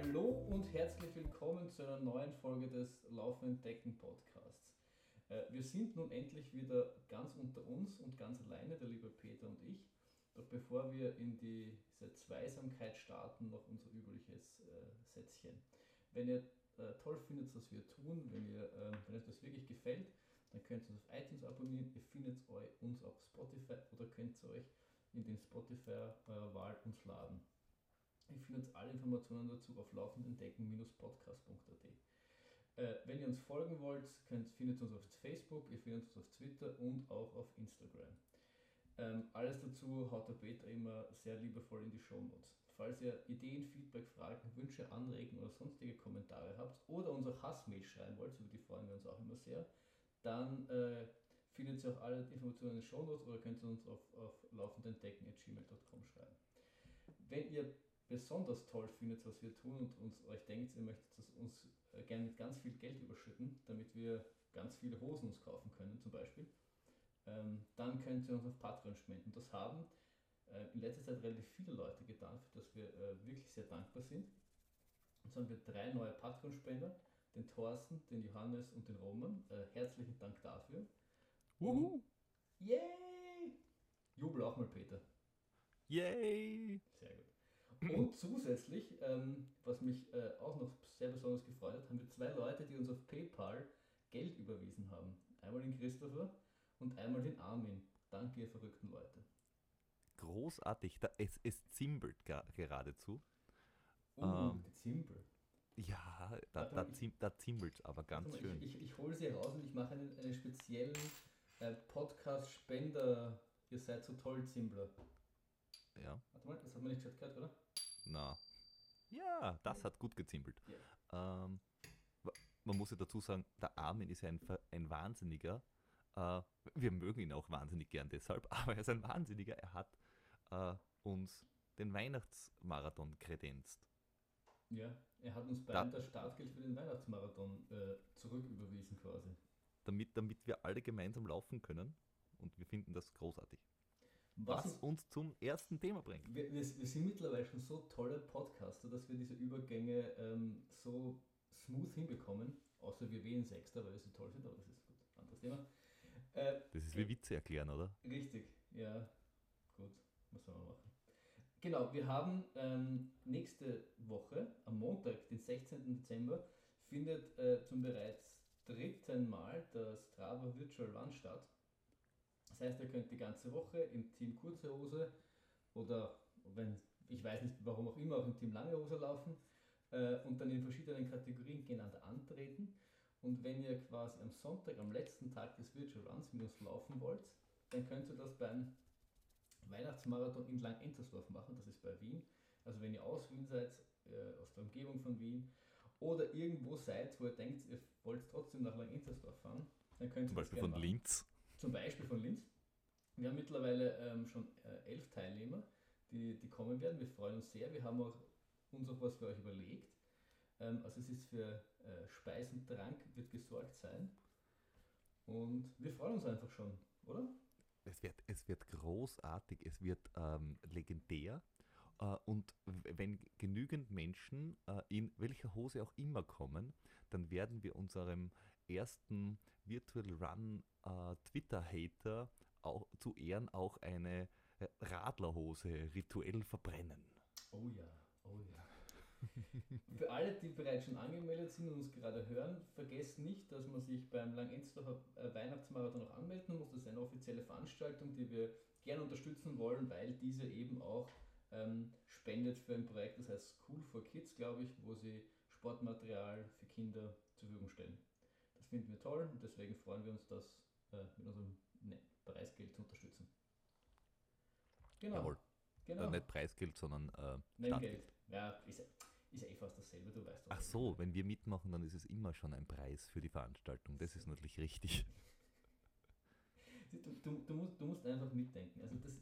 Hallo und herzlich willkommen zu einer neuen Folge des Laufenden Decken Podcasts. Äh, wir sind nun endlich wieder ganz unter uns und ganz alleine, der liebe Peter und ich. Doch bevor wir in diese Zweisamkeit starten, noch unser übliches äh, Sätzchen. Wenn ihr äh, toll findet, was wir tun, wenn, ihr, äh, wenn euch das wirklich gefällt, dann könnt ihr uns auf iTunes abonnieren. Ihr findet uns auf Spotify oder könnt ihr euch in den Spotify eurer Wahl uns laden. Ihr findet alle Informationen dazu auf laufendendecken-podcast.at. Äh, wenn ihr uns folgen wollt, könnt, findet ihr uns auf Facebook, ihr findet uns auf Twitter und auch auf Instagram. Ähm, alles dazu haut der Peter immer sehr liebevoll in die Show Notes. Falls ihr Ideen, Feedback, Fragen, Wünsche, Anregungen oder sonstige Kommentare habt oder uns Hassmail schreiben wollt, über die freuen wir uns auch immer sehr, dann äh, findet ihr auch alle Informationen in den Show Notes oder könnt ihr uns auf, auf laufendendecken.gmail.com schreiben. Wenn ihr besonders toll findet, was wir tun und uns, euch denkt, ihr möchtet uns äh, gerne mit ganz viel Geld überschütten, damit wir ganz viele Hosen uns kaufen können zum Beispiel, ähm, dann könnt ihr uns auf Patreon spenden. Das haben äh, in letzter Zeit relativ viele Leute getan, für das wir äh, wirklich sehr dankbar sind. Und so haben wir drei neue Patreon-Spender, den Thorsten, den Johannes und den Roman. Äh, herzlichen Dank dafür. Wuhu! Yay! Jubel auch mal, Peter. Yay! Sehr gut. Und zusätzlich, ähm, was mich äh, auch noch sehr besonders gefreut hat, haben wir zwei Leute, die uns auf PayPal Geld überwiesen haben. Einmal den Christopher und einmal den Armin. Danke, ihr verrückten Leute. Großartig. Da, es, es zimbelt geradezu. Oh, ähm, Zimbel. Ja, da, da, zim, da zimbelt aber ganz mal, schön. Ich, ich, ich hole sie raus und ich mache einen, einen speziellen äh, Podcast-Spender. Ihr seid so toll, Zimbler. Ja. Warte mal, das hat man nicht gehört, oder? Na. Ja, das hat gut gezimbelt. Yeah. Ähm, man muss ja dazu sagen, der Armin ist ein, ein Wahnsinniger. Äh, wir mögen ihn auch wahnsinnig gern deshalb, aber er ist ein Wahnsinniger. Er hat äh, uns den Weihnachtsmarathon kredenzt. Ja, er hat uns beide das Startgeld für den Weihnachtsmarathon äh, zurücküberwiesen quasi. Damit, damit wir alle gemeinsam laufen können und wir finden das großartig. Was, was uns zum ersten Thema bringt. Wir, wir, wir, sind mittlerweile schon so tolle Podcaster, dass wir diese Übergänge ähm, so smooth hinbekommen. Außer wir wählen Sechster, weil wir so toll sind, aber das ist gut, anderes Thema. Äh, das ist wie äh, Witze erklären, oder? Richtig, ja, gut, was soll man machen. Genau, wir haben ähm, nächste Woche, am Montag, den 16. Dezember, findet äh, zum bereits dritten Mal das Strava Virtual Run statt. Das heißt, ihr könnt die ganze Woche im Team Kurze Hose oder wenn, ich weiß nicht warum auch immer, auch im Team Lange Hose laufen äh, und dann in verschiedenen Kategorien gegeneinander antreten. Und wenn ihr quasi am Sonntag, am letzten Tag des Virtual Runs mit uns laufen wollt, dann könnt ihr das beim Weihnachtsmarathon in Langentersdorf machen, das ist bei Wien. Also wenn ihr aus Wien seid, äh, aus der Umgebung von Wien oder irgendwo seid, wo ihr denkt, ihr wollt trotzdem nach Langentersdorf fahren, dann könnt ihr Zum Beispiel von machen. Linz. Zum Beispiel von Linz. Wir haben mittlerweile ähm, schon äh, elf Teilnehmer, die, die kommen werden. Wir freuen uns sehr. Wir haben auch uns auch was für euch überlegt. Ähm, also es ist für äh, Speis und Trank wird gesorgt sein. Und wir freuen uns einfach schon, oder? Es wird, es wird großartig, es wird ähm, legendär. Uh, und wenn genügend Menschen uh, in welcher Hose auch immer kommen, dann werden wir unserem ersten Virtual Run uh, Twitter-Hater zu Ehren auch eine Radlerhose rituell verbrennen. Oh ja, oh ja. Für alle, die bereits schon angemeldet sind und uns gerade hören, vergesst nicht, dass man sich beim Langenzdorfer äh, Weihnachtsmarathon noch anmelden muss. Das ist eine offizielle Veranstaltung, die wir gerne unterstützen wollen, weil diese eben auch ähm, spendet für ein Projekt, das heißt School for Kids, glaube ich, wo sie Sportmaterial für Kinder zur Verfügung stellen. Finden wir toll und deswegen freuen wir uns, das äh, mit unserem Preisgeld zu unterstützen. Genau. Jawohl. Genau. Äh, nicht Preisgeld, sondern äh, Nein, Ja, ist, ist eh fast dasselbe, du weißt Ach so, wenn wir mitmachen, dann ist es immer schon ein Preis für die Veranstaltung. Das ist natürlich richtig. Du, du, du, musst, du musst einfach mitdenken. Also das,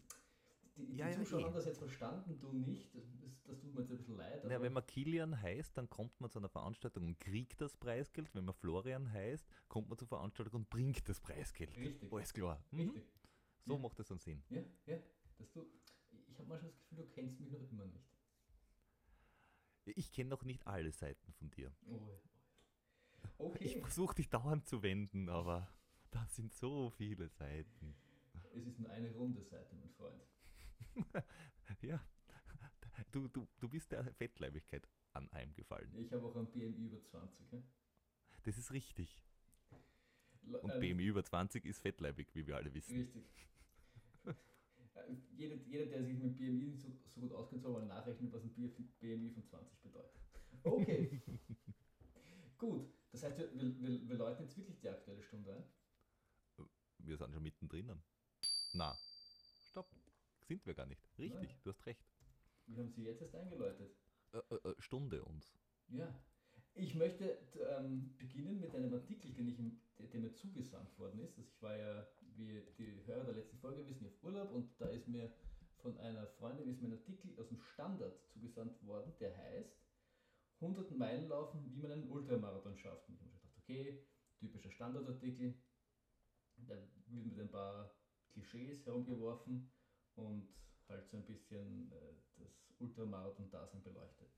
die, die ja, Zuschauer ja, haben das jetzt verstanden, du nicht. Das, das tut mir jetzt ein bisschen leid. Ja, wenn man Kilian heißt, dann kommt man zu einer Veranstaltung und kriegt das Preisgeld. Wenn man Florian heißt, kommt man zur Veranstaltung und bringt das Preisgeld. Richtig. Alles klar. Mhm. Richtig. So ja. macht das dann Sinn. Ja, ja. Dass du, ich habe manchmal das Gefühl, du kennst mich noch immer nicht. Ich kenne noch nicht alle Seiten von dir. Oh, oh. Okay. Ich versuche dich dauernd zu wenden, aber da sind so viele Seiten. Es ist nur eine runde Seite, mein Freund. ja, du, du, du bist der Fettleibigkeit anheimgefallen. Ich habe auch ein BMI über 20. Ja? Das ist richtig. Und ähm, BMI über 20 ist fettleibig, wie wir alle wissen. Richtig. Äh, jeder, jeder, der sich mit BMI so, so gut auskennt, soll mal nachrechnen, was ein BMI von 20 bedeutet. Okay. gut, das heißt, wir, wir, wir, wir läuten jetzt wirklich die aktuelle Stunde ein. Wir sind schon mittendrin. Na, stopp. Sind wir gar nicht. Richtig, Nein. du hast recht. Wir haben sie jetzt erst eingeläutet. Äh, äh, äh, Stunde uns. Ja. Ich möchte ähm, beginnen mit einem Artikel, den ich, der mir zugesandt worden ist. Also ich war ja, wie die Hörer der letzten Folge wissen, auf Urlaub und da ist mir von einer Freundin ist mir ein Artikel aus dem Standard zugesandt worden, der heißt 100 Meilen laufen, wie man einen Ultramarathon schafft. Und ich habe mir gedacht, okay, typischer Standardartikel. Da wird mit ein paar Klischees herumgeworfen und halt so ein bisschen äh, das Ultramarathon-Dasein beleuchtet.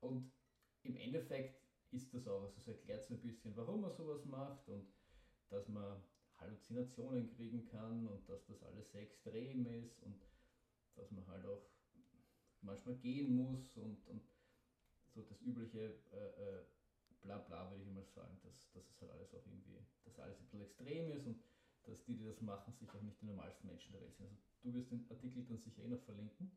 Und im Endeffekt ist das auch, also es erklärt so ein bisschen, warum man sowas macht und dass man Halluzinationen kriegen kann und dass das alles sehr extrem ist und dass man halt auch manchmal gehen muss und, und so das übliche äh, äh, Blabla würde ich mal sagen, dass, dass es halt alles auch irgendwie, dass alles ein bisschen extrem ist und dass die, die das machen, sicher auch nicht die normalsten Menschen der Welt sind. Also du wirst den Artikel dann sicher eh noch verlinken.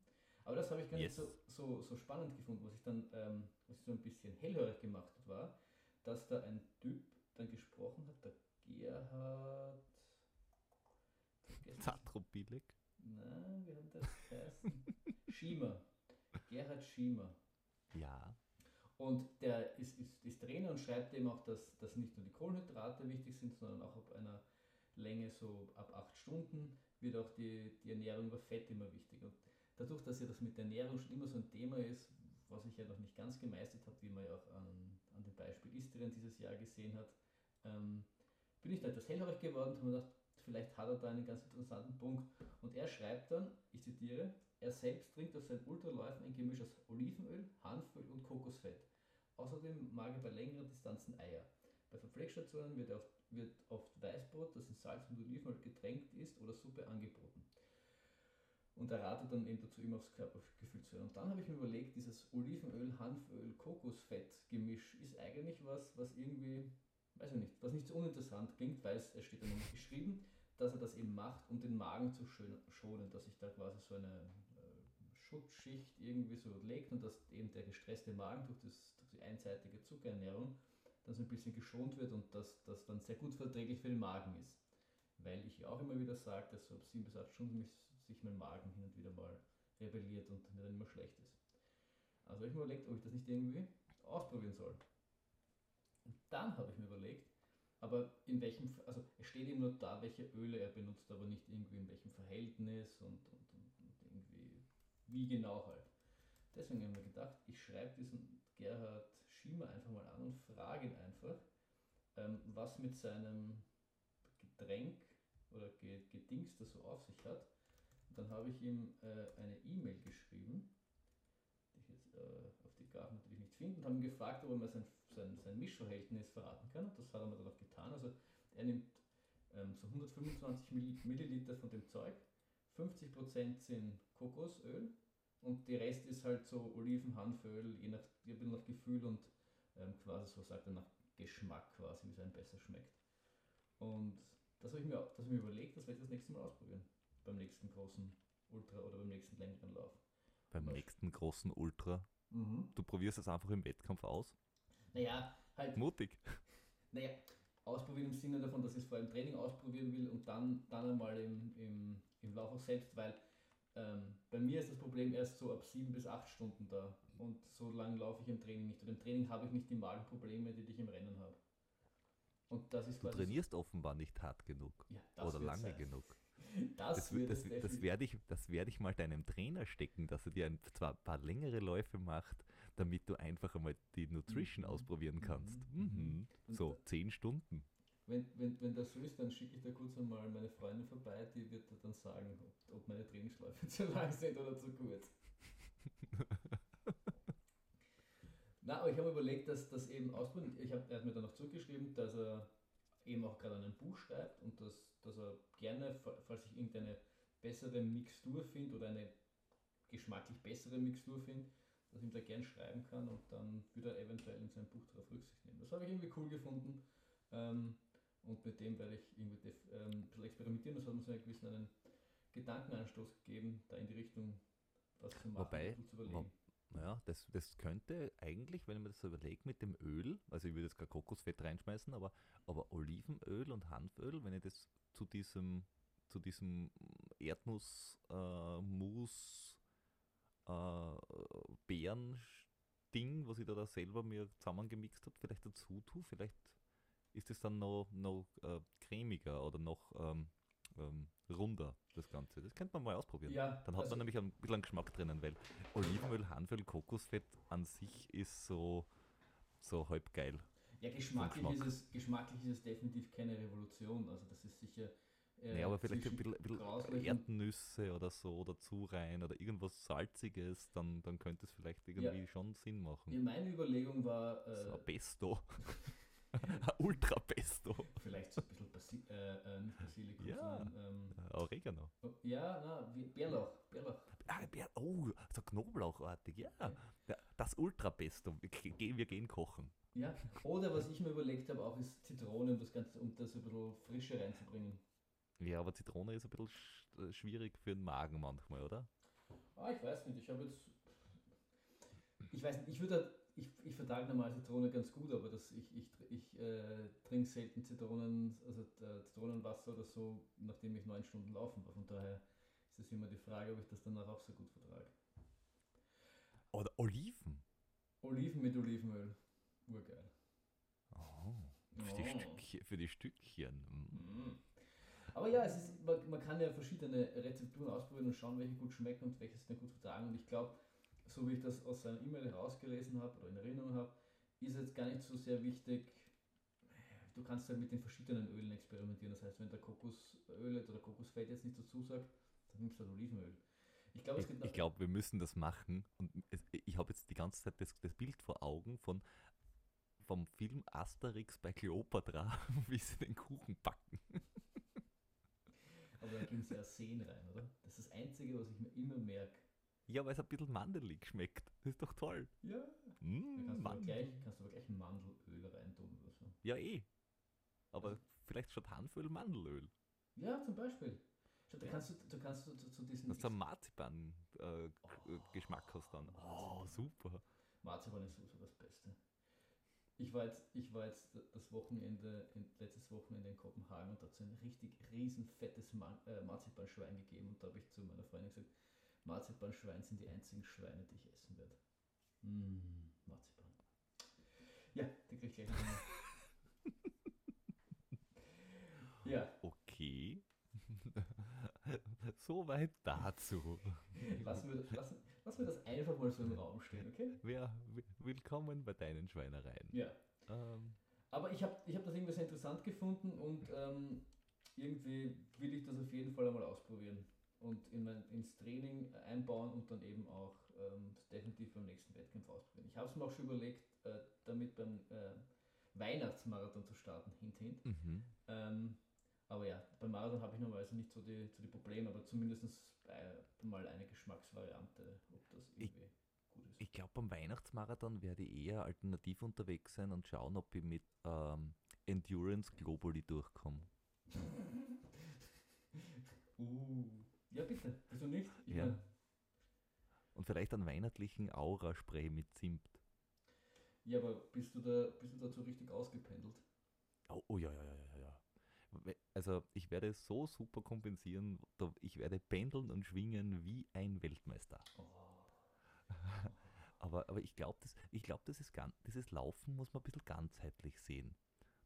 Aber das habe ich gar Yes. nicht so, so, so spannend gefunden, was ich dann, ähm, was ich so ein bisschen hellhörig gemacht hat, war, dass da ein Typ dann gesprochen hat, der Gerhard. Zatrobilek. Nein, wie hat das geheißen? Schiemer. Gerhard Schiemer. Ja. Und der ist, ist, ist Trainer und schreibt eben auch, dass, dass nicht nur die Kohlenhydrate wichtig sind, sondern auch ab einer Länge so ab acht Stunden wird auch die, die Ernährung über Fett immer wichtig. Und dadurch, dass ja das mit der Ernährung schon immer so ein Thema ist, was ich ja noch nicht ganz gemeistert habe, wie man ja auch an, an dem Beispiel Istrien dieses Jahr gesehen hat, ähm, bin ich da etwas hellhörig geworden und habe mir gedacht, vielleicht hat er da einen ganz interessanten Punkt. Und er schreibt dann, ich zitiere, er selbst trinkt auf seinen Ultraläufen ein Gemisch aus Olivenöl, Hanföl und Kokosfett. Außerdem mag er bei längeren Distanzen Eier. Bei Verpflegstationen wird, oft, wird oft Weißbrot, das in Salz und Olivenöl getränkt ist, oder Suppe angeboten. Und er ratet dann eben dazu, immer aufs Körpergefühl zu hören. Und dann habe ich mir überlegt, dieses Olivenöl, Hanföl, Kokosfett-Gemisch ist eigentlich was, was irgendwie, weiß ich nicht, was nicht so uninteressant klingt, weil es, es steht dann nicht geschrieben, dass er das eben macht, um den Magen zu schonen, dass sich da quasi so eine äh, Schutzschicht irgendwie so legt und dass eben der gestresste Magen durch, das, durch die einseitige Zuckerernährung dann so ein bisschen geschont wird und dass das dann sehr gut verträglich für den Magen ist. Weil ich auch immer wieder sage, dass so ab sieben bis acht Stunden mich, sich mein Magen hin und wieder mal rebelliert und mir dann immer schlecht ist. Also habe ich mir überlegt, ob ich das nicht irgendwie ausprobieren soll. Und dann habe ich mir überlegt, aber in welchem, also es steht ihm nur da, welche Öle er benutzt, aber nicht irgendwie in welchem Verhältnis und, und, und, und irgendwie, wie genau halt. Deswegen habe ich mir gedacht, ich schreibe diesen Gerhard Schiemer einfach mal an und frage ihn einfach, ähm, was mit seinem Getränk oder Ge- Gedings das so auf sich hat. Und dann habe ich ihm äh, eine E-Mail geschrieben, die ich jetzt äh, auf die Gaben natürlich nicht finde, und habe ihn gefragt, ob er mir sein, sein, sein Mischverhältnis verraten kann. Und das hat er mir dann auch getan. Also er nimmt ähm, so 125 Milli- Milliliter von dem Zeug, 50% sind Kokosöl und der Rest ist halt so Oliven, Hanföl, je nach, je nach Gefühl und ähm, quasi so sagt er nach Geschmack quasi, wie es einem besser schmeckt. Und das habe ich, mir- das hab ich mir überlegt, das werde ich das nächste Mal ausprobieren. Beim nächsten großen Ultra oder beim nächsten längeren Lauf. Beim Was? nächsten großen Ultra. Du probierst es einfach im Wettkampf aus. Naja, halt, Mutig. naja, ausprobieren im Sinne davon, dass ich es vor einem Training ausprobieren will und dann, dann einmal im, im, im Lauf auch selbst, weil ähm, bei mir ist das Problem erst so ab sieben bis acht Stunden da und so lange laufe ich im Training nicht. Und im Training habe ich nicht die Magenprobleme, die ich im Rennen habe. Und das ist Du trainierst offenbar nicht hart genug. Ja, das oder lange sein. genug. Das, Das, das, das, werde ich, das werde ich mal deinem Trainer stecken, dass er dir ein zwar paar längere Läufe macht, damit du einfach einmal die Nutrition Mhm. ausprobieren kannst. Mhm. Mhm. So, zehn Stunden. Wenn, wenn, wenn das so ist, dann schicke ich da kurz einmal meine Freundin vorbei, die wird dann sagen, ob, ob meine Trainingsläufe zu lang sind oder zu kurz. Na, aber ich habe überlegt, dass das eben ausprobieren. Ich hab, er hat mir dann noch zurückgeschrieben, dass er eben auch gerade ein Buch schreibt und dass, dass er gerne, falls ich irgendeine bessere Mixtur finde oder eine geschmacklich bessere Mixtur finde, dass ich ihm da gern schreiben kann und dann würde er eventuell in seinem Buch darauf Rücksicht nehmen. Das habe ich irgendwie cool gefunden ähm, und mit dem werde ich irgendwie ähm, ein bisschen experimentieren. Das hat mir so einen gewissen einen Gedankenanstoß gegeben, da in die Richtung was zu machen, Wobei, zu überlegen. Ja, das, das könnte eigentlich, wenn ich mir das so überlege, mit dem Öl, also ich würde jetzt kein Kokosfett reinschmeißen, aber, aber Olivenöl und Hanföl, wenn ich das zu diesem, zu diesem Erdnuss, äh, äh, Beeren-Ding, was ich da, da selber mir zusammengemixt habe, vielleicht dazu tue, vielleicht ist es dann noch, noch äh, cremiger oder noch ähm, ähm, runder, das Ganze. Das könnte man mal ausprobieren. Ja, Dann hat also- man nämlich ein bisschen Geschmack drinnen, weil Olivenöl, Hanföl, Kokosfett an sich ist so, so halb geil. Ja, geschmacklich Geschmack. ist, es, geschmacklich ist es definitiv keine Revolution. Also das ist sicher. Äh, naja, aber vielleicht ein bisschen, bisschen Erdnüsse oder so dazu rein oder irgendwas Salziges, dann, dann könnte es vielleicht irgendwie Ja. schon Sinn machen. Ja, meine Überlegung war, äh, So Pesto. Ultra Pesto. vielleicht so ein bisschen Basi äh, äh, nicht Basilikum, Ja. sondern. Ähm, Äh, Oregano. oh, ja, na, wie, Bärlauch. Bärlauch. Ah, Bär- oh, so Knoblauchartig, ja. Ja das Ultra Pesto. Wir, gehen- wir gehen kochen. Ja. Oder was ich mir überlegt habe, auch ist Zitrone, um das Ganze, um das ein bisschen Frische reinzubringen. Ja, aber Zitrone ist ein bisschen sch äh, schwierig für den Magen manchmal, oder? Ah, ich weiß nicht, ich habe jetzt. Ich weiß nicht, ich würde. Ich, ich vertrage normal Zitrone ganz gut, aber das, ich, ich, ich äh, trinke selten Zitronen, also äh, Zitronenwasser oder so, nachdem ich neun Stunden laufen war. Von daher ist es immer die Frage, ob ich das danach auch so gut vertrage. Oder Oliven. Oliven mit Olivenöl. Urgeil. Oh, für, die Oh. Stückchen, für die Stückchen. Mm. Aber ja, es ist, man, man kann ja verschiedene Rezepturen ausprobieren und schauen, welche gut schmecken und welche sich gut vertragen. Und ich glaube, so wie ich das aus seiner E-Mail herausgelesen habe oder in Erinnerung habe, ist jetzt gar nicht so sehr wichtig. Du kannst halt mit den verschiedenen Ölen experimentieren. Das heißt, wenn der Kokosöl oder Kokosfett jetzt nicht dazu sagt, dann nimmst du halt Olivenöl. Ich glaube, es Ich, glaube, wir müssen das machen. Und es, ich habe jetzt die ganze Zeit das, das Bild vor Augen von vom Film Asterix bei Kleopatra, wie sie den Kuchen backen. aber da gehen sie ja Sehen rein, oder? Das ist das Einzige, was ich mir immer merke. Ja, weil es ein bisschen mandelig schmeckt. Das ist doch toll. Ja. Da Mm, kannst, du gleich, kannst du aber gleich Mandelöl reintun oder so. Ja, eh. Aber vielleicht statt Hanföl Mandelöl. Ja, zum Beispiel. Schau, da Ja. kannst du, du kannst du zu, zu diesen Dass du einen Marzipan-Geschmack hast dann. Oh, super. Marzipan ist sowieso das Beste. Ich war jetzt, ich war jetzt das Wochenende, in, letztes Wochenende in Kopenhagen und da hat es ein richtig riesen fettes äh, Marzipanschwein gegeben und da habe ich zu meiner Freundin gesagt, Marzipanschwein sind die einzigen Schweine, die ich essen werde. Mm, Marzipan. Ja, die krieg ich gleich. Ja, Okay. Soweit dazu. lassen wir, lassen, lassen wir das einfach mal so im Raum stehen, okay? Wer, willkommen bei deinen Schweinereien. Ja. Ähm, Aber ich habe ich hab das irgendwie sehr interessant gefunden und ähm, irgendwie will ich das auf jeden Fall einmal ausprobieren und in mein, ins Training einbauen und dann eben auch ähm, definitiv beim nächsten Wettkampf ausprobieren. Ich habe es mir auch schon überlegt, äh, damit beim äh, Weihnachtsmarathon zu starten, hint, hint. mhm. Ähm, aber ja, beim Marathon habe ich normalerweise nicht so die, so die Probleme, aber zumindest äh, mal eine Geschmacksvariante, ob das irgendwie gut ist. Ich glaube, beim Weihnachtsmarathon werde ich eher alternativ unterwegs sein und schauen, ob ich mit ähm, Endurance Globally durchkomme. uh, ja bitte, wieso nicht? Ich Ja. Und vielleicht einen weihnachtlichen Aura-Spray mit Zimt. Ja, aber bist du da bist du dazu richtig ausgependelt? Oh, oh ja, ja, ja, ja, Also ich werde so super kompensieren. Ich werde pendeln und schwingen wie ein Weltmeister. Oh. Aber, aber ich glaube, das, ich glaub, das ist dieses Laufen muss man ein bisschen ganzheitlich sehen.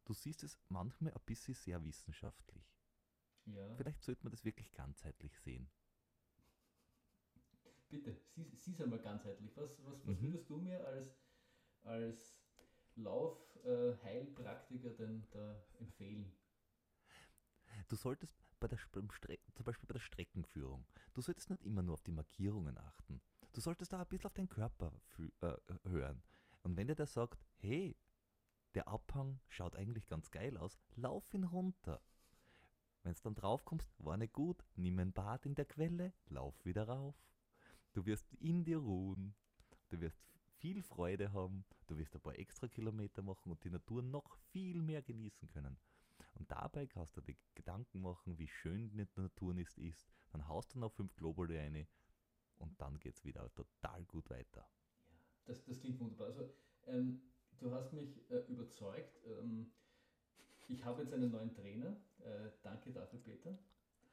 Du siehst es manchmal ein bisschen sehr wissenschaftlich. Ja, Vielleicht sollte man das wirklich ganzheitlich sehen. bitte, sieh sieh's einmal ganzheitlich. Was, was, was Mhm. würdest du mir als, als Lauf-Heilpraktiker denn da empfehlen? Du solltest bei der, zum Beispiel bei der Streckenführung, du solltest nicht immer nur auf die Markierungen achten. Du solltest da ein bisschen auf deinen Körper äh, hören. Und wenn dir der sagt, hey, der Abhang schaut eigentlich ganz geil aus, lauf ihn runter. Wenn du dann drauf kommst, war nicht gut, nimm ein Bad in der Quelle, lauf wieder rauf. Du wirst in dir ruhen, du wirst viel Freude haben, du wirst ein paar extra Kilometer machen und die Natur noch viel mehr genießen können. Und dabei kannst du dir Gedanken machen, wie schön die Natur ist, ist. Dann haust du noch fünf Globule rein und dann geht es wieder total gut weiter. Ja, das, das klingt wunderbar. Also, ähm, du hast mich äh, überzeugt. Ähm, ich habe jetzt einen neuen Trainer. Äh, danke dafür, Peter.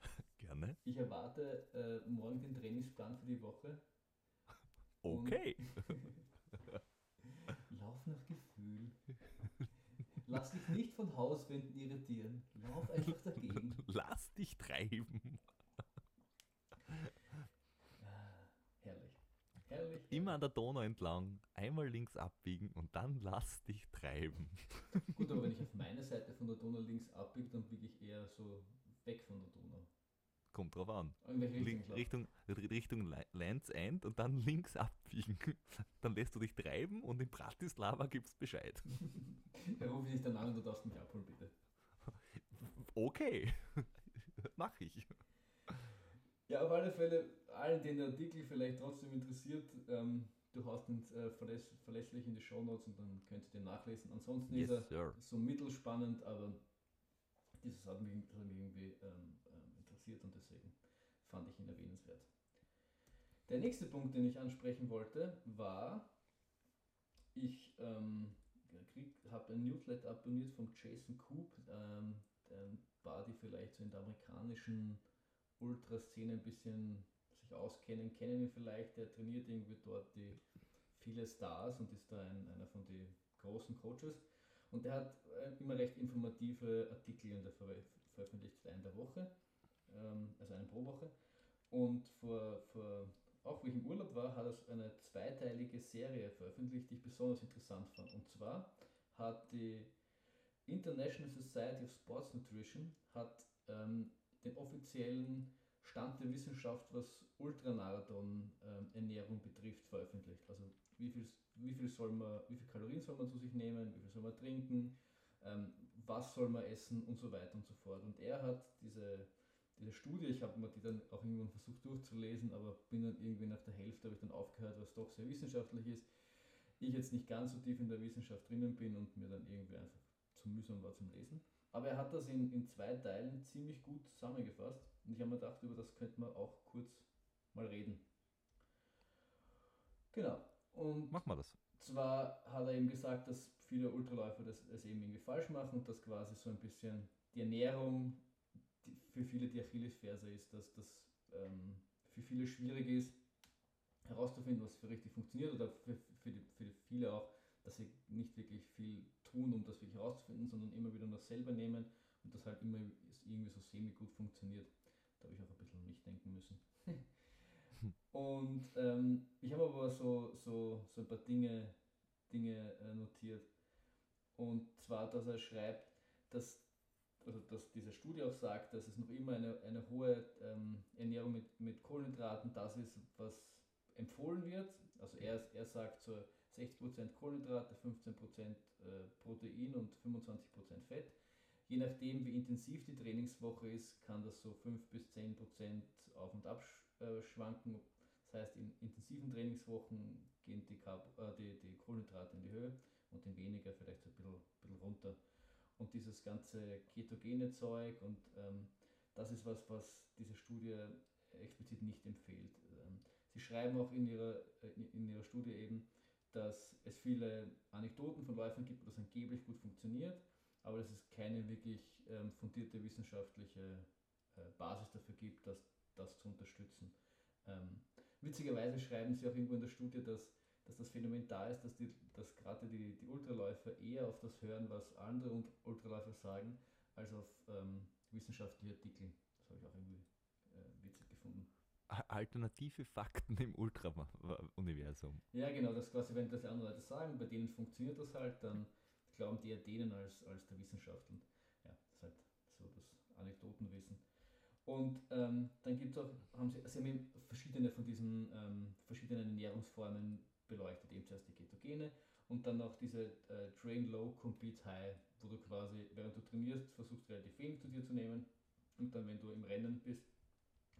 Gerne. Ich erwarte äh, morgen den Trainingsplan für die Woche. Okay. Lauf nach Gefühl. Lass dich nicht von Hauswänden irritieren. Lauf einfach dagegen. Lass dich treiben. Ah, herrlich. Herrlich. Immer an der Donau entlang, einmal links abbiegen und dann lass dich treiben. Gut, aber wenn ich auf meine Seite von der Donau links abbiege, dann biege ich eher so weg von der Donau. Kommt drauf an. In welche Richtung? Richtung, Richtung Lands End und dann links abbiegen. Dann lässt du dich treiben und in Bratislava gibt's Bescheid. Da rufe ich dich dann an und du darfst mich abholen, bitte. Okay, mach ich. Ja, auf alle Fälle, allen, den der Artikel vielleicht trotzdem interessiert, ähm, du hast ihn äh, verläss verlässlich in die Shownotes und dann könnt ihr den nachlesen. Ansonsten Yes, ist er sir. so mittelspannend, aber dieses hat mich, das hat mich irgendwie ähm, ähm, interessiert und deswegen fand ich ihn erwähnenswert. Der nächste Punkt, den ich ansprechen wollte, war, ich ähm, habe ein Newsletter abonniert von Jason Coop, ähm, der war die vielleicht so in der amerikanischen Ultraszene ein bisschen sich auskennen, kennen ihn vielleicht, der trainiert irgendwie dort die viele Stars und ist da ein, einer von den großen Coaches. Und der hat äh, immer recht informative Artikel und ver veröffentlicht einen der Woche, ähm, also einen pro Woche. Und vor, vor, auch wo ich im Urlaub war, hat er eine zweiteilige Serie veröffentlicht, die ich besonders interessant fand. Und zwar hat die International Society of Sports Nutrition hat ähm, den offiziellen Stand der Wissenschaft, was Ultramarathon-Ernährung betrifft, veröffentlicht. Also wie viel, wie viel soll man, wie viel Kalorien soll man zu sich nehmen, wie viel soll man trinken, ähm, was soll man essen und so weiter und so fort. Und er hat diese, diese Studie, ich habe mir die dann auch irgendwann versucht durchzulesen, aber bin dann irgendwie nach der Hälfte habe ich dann aufgehört, was doch sehr wissenschaftlich ist. Ich jetzt nicht ganz so tief in der Wissenschaft drinnen bin und mir dann irgendwie einfach zu mühsam war zum Lesen. Aber er hat das in, in zwei Teilen ziemlich gut zusammengefasst und ich habe mir gedacht, über das könnte man auch kurz mal reden. Genau. Und Mach mal das. zwar hat er eben gesagt, dass viele Ultraläufer das, das eben irgendwie falsch machen und dass quasi so ein bisschen die Ernährung die für viele die Achillesferse ist, dass das ähm, für viele schwierig ist, herauszufinden, was für richtig funktioniert oder für, für, die, für viele auch, dass sie nicht wirklich viel tun, um das wirklich herauszufinden, sondern immer wieder nur selber nehmen und das halt immer irgendwie so semi-gut funktioniert. Da habe ich auch ein bisschen an mich denken müssen. Und ähm, ich habe aber so, so, so ein paar Dinge, Dinge äh, notiert. Und zwar, dass er schreibt, dass, also dass diese Studie auch sagt, dass es noch immer eine, eine hohe ähm, Ernährung mit, mit Kohlenhydraten das ist, was empfohlen wird. Also er, er sagt so 60% Kohlenhydrate, 15% äh, Protein und 25% Fett. Je nachdem, wie intensiv die Trainingswoche ist, kann das so 5 bis 10% auf und ab äh, schwanken. Das heißt, in intensiven Trainingswochen gehen die, Carb äh, die, die Kohlenhydrate in die Höhe und in weniger vielleicht so ein bisschen, bisschen runter. Und dieses ganze ketogene Zeug und ähm, das ist was, was diese Studie explizit nicht empfiehlt. Ähm, sie schreiben auch in ihrer, äh, in ihrer Studie eben, dass es viele Anekdoten von Läufern gibt, wo das angeblich gut funktioniert, aber dass es keine wirklich ähm, fundierte wissenschaftliche äh, Basis dafür gibt, das, das zu unterstützen. Ähm, witzigerweise schreiben sie auch irgendwo in der Studie, dass, dass das Phänomen da ist, dass, die, dass gerade die, die Ultraläufer eher auf das hören, was andere Ult- Ultraläufer sagen, als auf ähm, wissenschaftliche Artikel. Das habe ich auch irgendwie äh, witzig gefunden. Alternative Fakten im Ultra-Universum. Ja, genau, das quasi, wenn das andere Leute sagen, bei denen funktioniert das halt, dann glauben die eher denen als, als der Wissenschaft. Und ja, das ist halt so das Anekdotenwissen. Und ähm, dann gibt es auch, haben sie, sie haben verschiedene von diesen ähm, verschiedenen Ernährungsformen beleuchtet, eben zuerst die Ketogene und dann noch diese äh, Train Low, Compete High, wo du quasi, während du trainierst, versuchst relativ wenig zu dir zu nehmen und dann, wenn du im Rennen bist,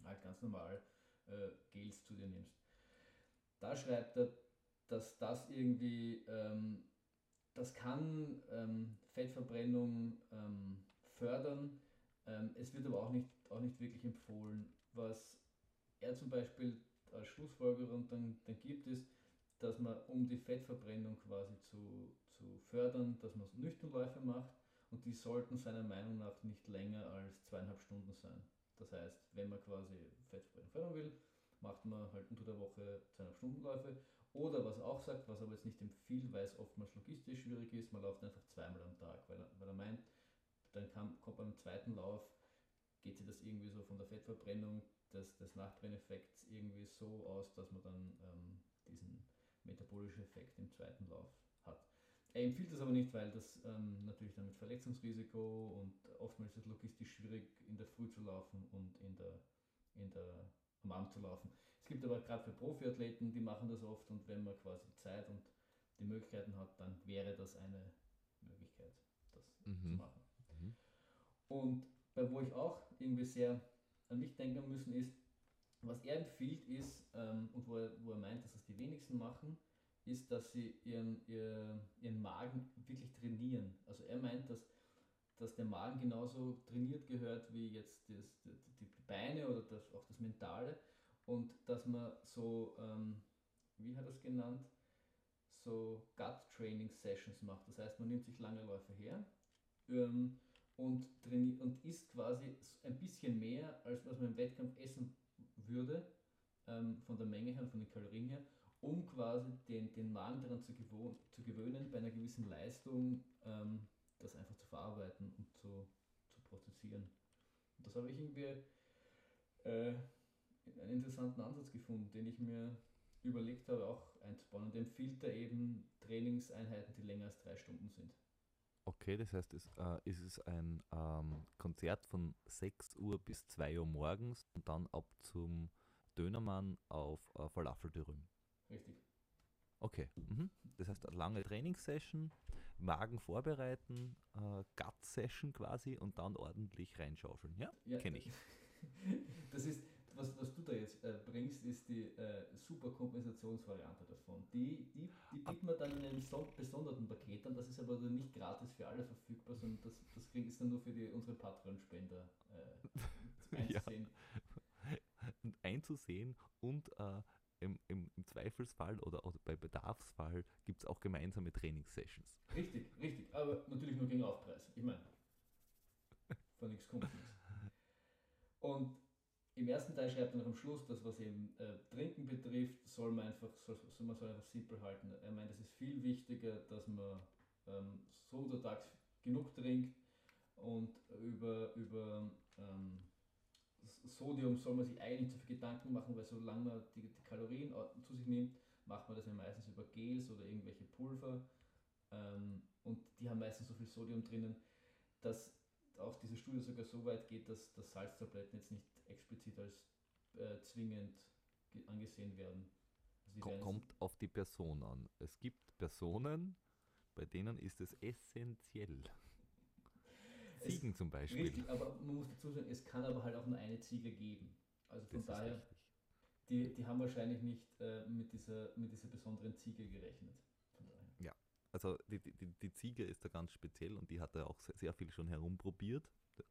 halt ganz normal äh, Gels zu dir nimmst. Da schreibt er, dass das irgendwie, ähm, das kann ähm, Fettverbrennung ähm, fördern, ähm, es wird aber auch nicht, auch nicht wirklich empfohlen. Was er zum Beispiel als Schlussfolgerung dann, dann gibt, ist, dass man, um die Fettverbrennung quasi zu, zu fördern, dass man Nüchternläufe macht und die sollten seiner Meinung nach nicht länger als zweieinhalb Stunden sein. Das heißt, wenn man quasi Fettverbrennung fördern will, macht man halt unter der Woche zweieinhalb Stundenläufe. Oder was auch sagt, was aber jetzt nicht empfiehlt, weil es oftmals logistisch schwierig ist, man läuft einfach zweimal am Tag, weil er, weil er meint, dann kann, kommt beim zweiten Lauf, geht sich das irgendwie so von der Fettverbrennung des, des Nachbrenneffekts irgendwie so aus, dass man dann ähm, diesen metabolischen Effekt im zweiten Lauf hat. Er empfiehlt das aber nicht, weil das ähm, natürlich dann mit Verletzungsrisiko und oftmals ist es logistisch schwierig, in der Früh zu laufen und in der, in der, am Abend zu laufen. Es gibt aber gerade für Profiathleten, die machen das oft und wenn man quasi Zeit und die Möglichkeiten hat, dann wäre das eine Möglichkeit, das mhm. zu machen. Mhm. Und bei wo ich auch irgendwie sehr an mich denken müssen ist, was er empfiehlt ist, ähm, und wo er, wo er meint, dass das die wenigsten machen, ist, dass sie ihren, ihr, ihren Magen wirklich trainieren. Also er meint, dass, dass der Magen genauso trainiert gehört wie jetzt das, die, Beine oder das, auch das Mentale und dass man so, ähm, wie hat er es genannt, so Gut Training Sessions macht. Das heißt, man nimmt sich lange Läufe her ähm, und, trainiert, und isst quasi ein bisschen mehr, als was man im Wettkampf essen würde, ähm, von der Menge her, von den Kalorien her, um quasi den, den Magen daran zu, zu gewöhnen, bei einer gewissen Leistung ähm, das einfach zu verarbeiten und zu, zu prozessieren. Und das habe ich irgendwie äh, einen interessanten Ansatz gefunden, den ich mir überlegt habe, auch einzubauen. Und empfiehlt er eben Trainingseinheiten, die länger als drei Stunden sind. Okay, das heißt, es äh, ist es ein ähm, Konzert von 6 Uhr bis 2 Uhr morgens und dann ab zum Dönermann auf äh, Falafeldürüm. Richtig. Okay, mhm. das heißt eine lange Trainingssession, Magen vorbereiten, äh, Gut-Session quasi und dann ordentlich reinschaufeln. Ja, ja kenne ich. Das ist, was, was du da jetzt äh, bringst, ist die äh, Superkompensationsvariante davon. Die, die, die bieten wir dann in einem so besonderen Paket an, das ist aber nicht gratis für alle verfügbar, sondern das, das kriegen ist dann nur für die, unsere Patreon-Spender äh, einzusehen. Ja. einzusehen und äh, im, im, im, Zweifelsfall oder, oder bei Bedarfsfall gibt es auch gemeinsame Trainingssessions. Richtig, richtig, aber natürlich nur gegen Aufpreis. Ich meine, von nichts kommt nichts. Und im ersten Teil schreibt er noch am Schluss, dass was eben äh, Trinken betrifft, soll man einfach soll, soll man soll einfach simpel halten. Er meint, es ist viel wichtiger, dass man ähm, so untertags genug trinkt und über, über ähm, Sodium soll man sich eigentlich nicht so viel Gedanken machen, weil solange man die, die Kalorien zu sich nimmt, macht man das ja meistens über Gels oder irgendwelche Pulver ähm, und die haben meistens so viel Sodium drinnen, dass auch diese Studie sogar so weit geht, dass, dass Salztabletten jetzt nicht explizit als äh, zwingend angesehen werden. Also Kommt auf die Person an. Es gibt Personen, bei denen ist es essentiell. Ziegen es, zum Beispiel. Richtig, aber man muss dazu sagen, es kann aber halt auch nur eine Ziege geben. Also von das daher, die, die haben wahrscheinlich nicht äh, mit, dieser, mit dieser besonderen Ziege gerechnet. Ja, also die, die, die Ziege ist da ganz speziell und die hat da auch sehr, sehr viel schon herumprobiert.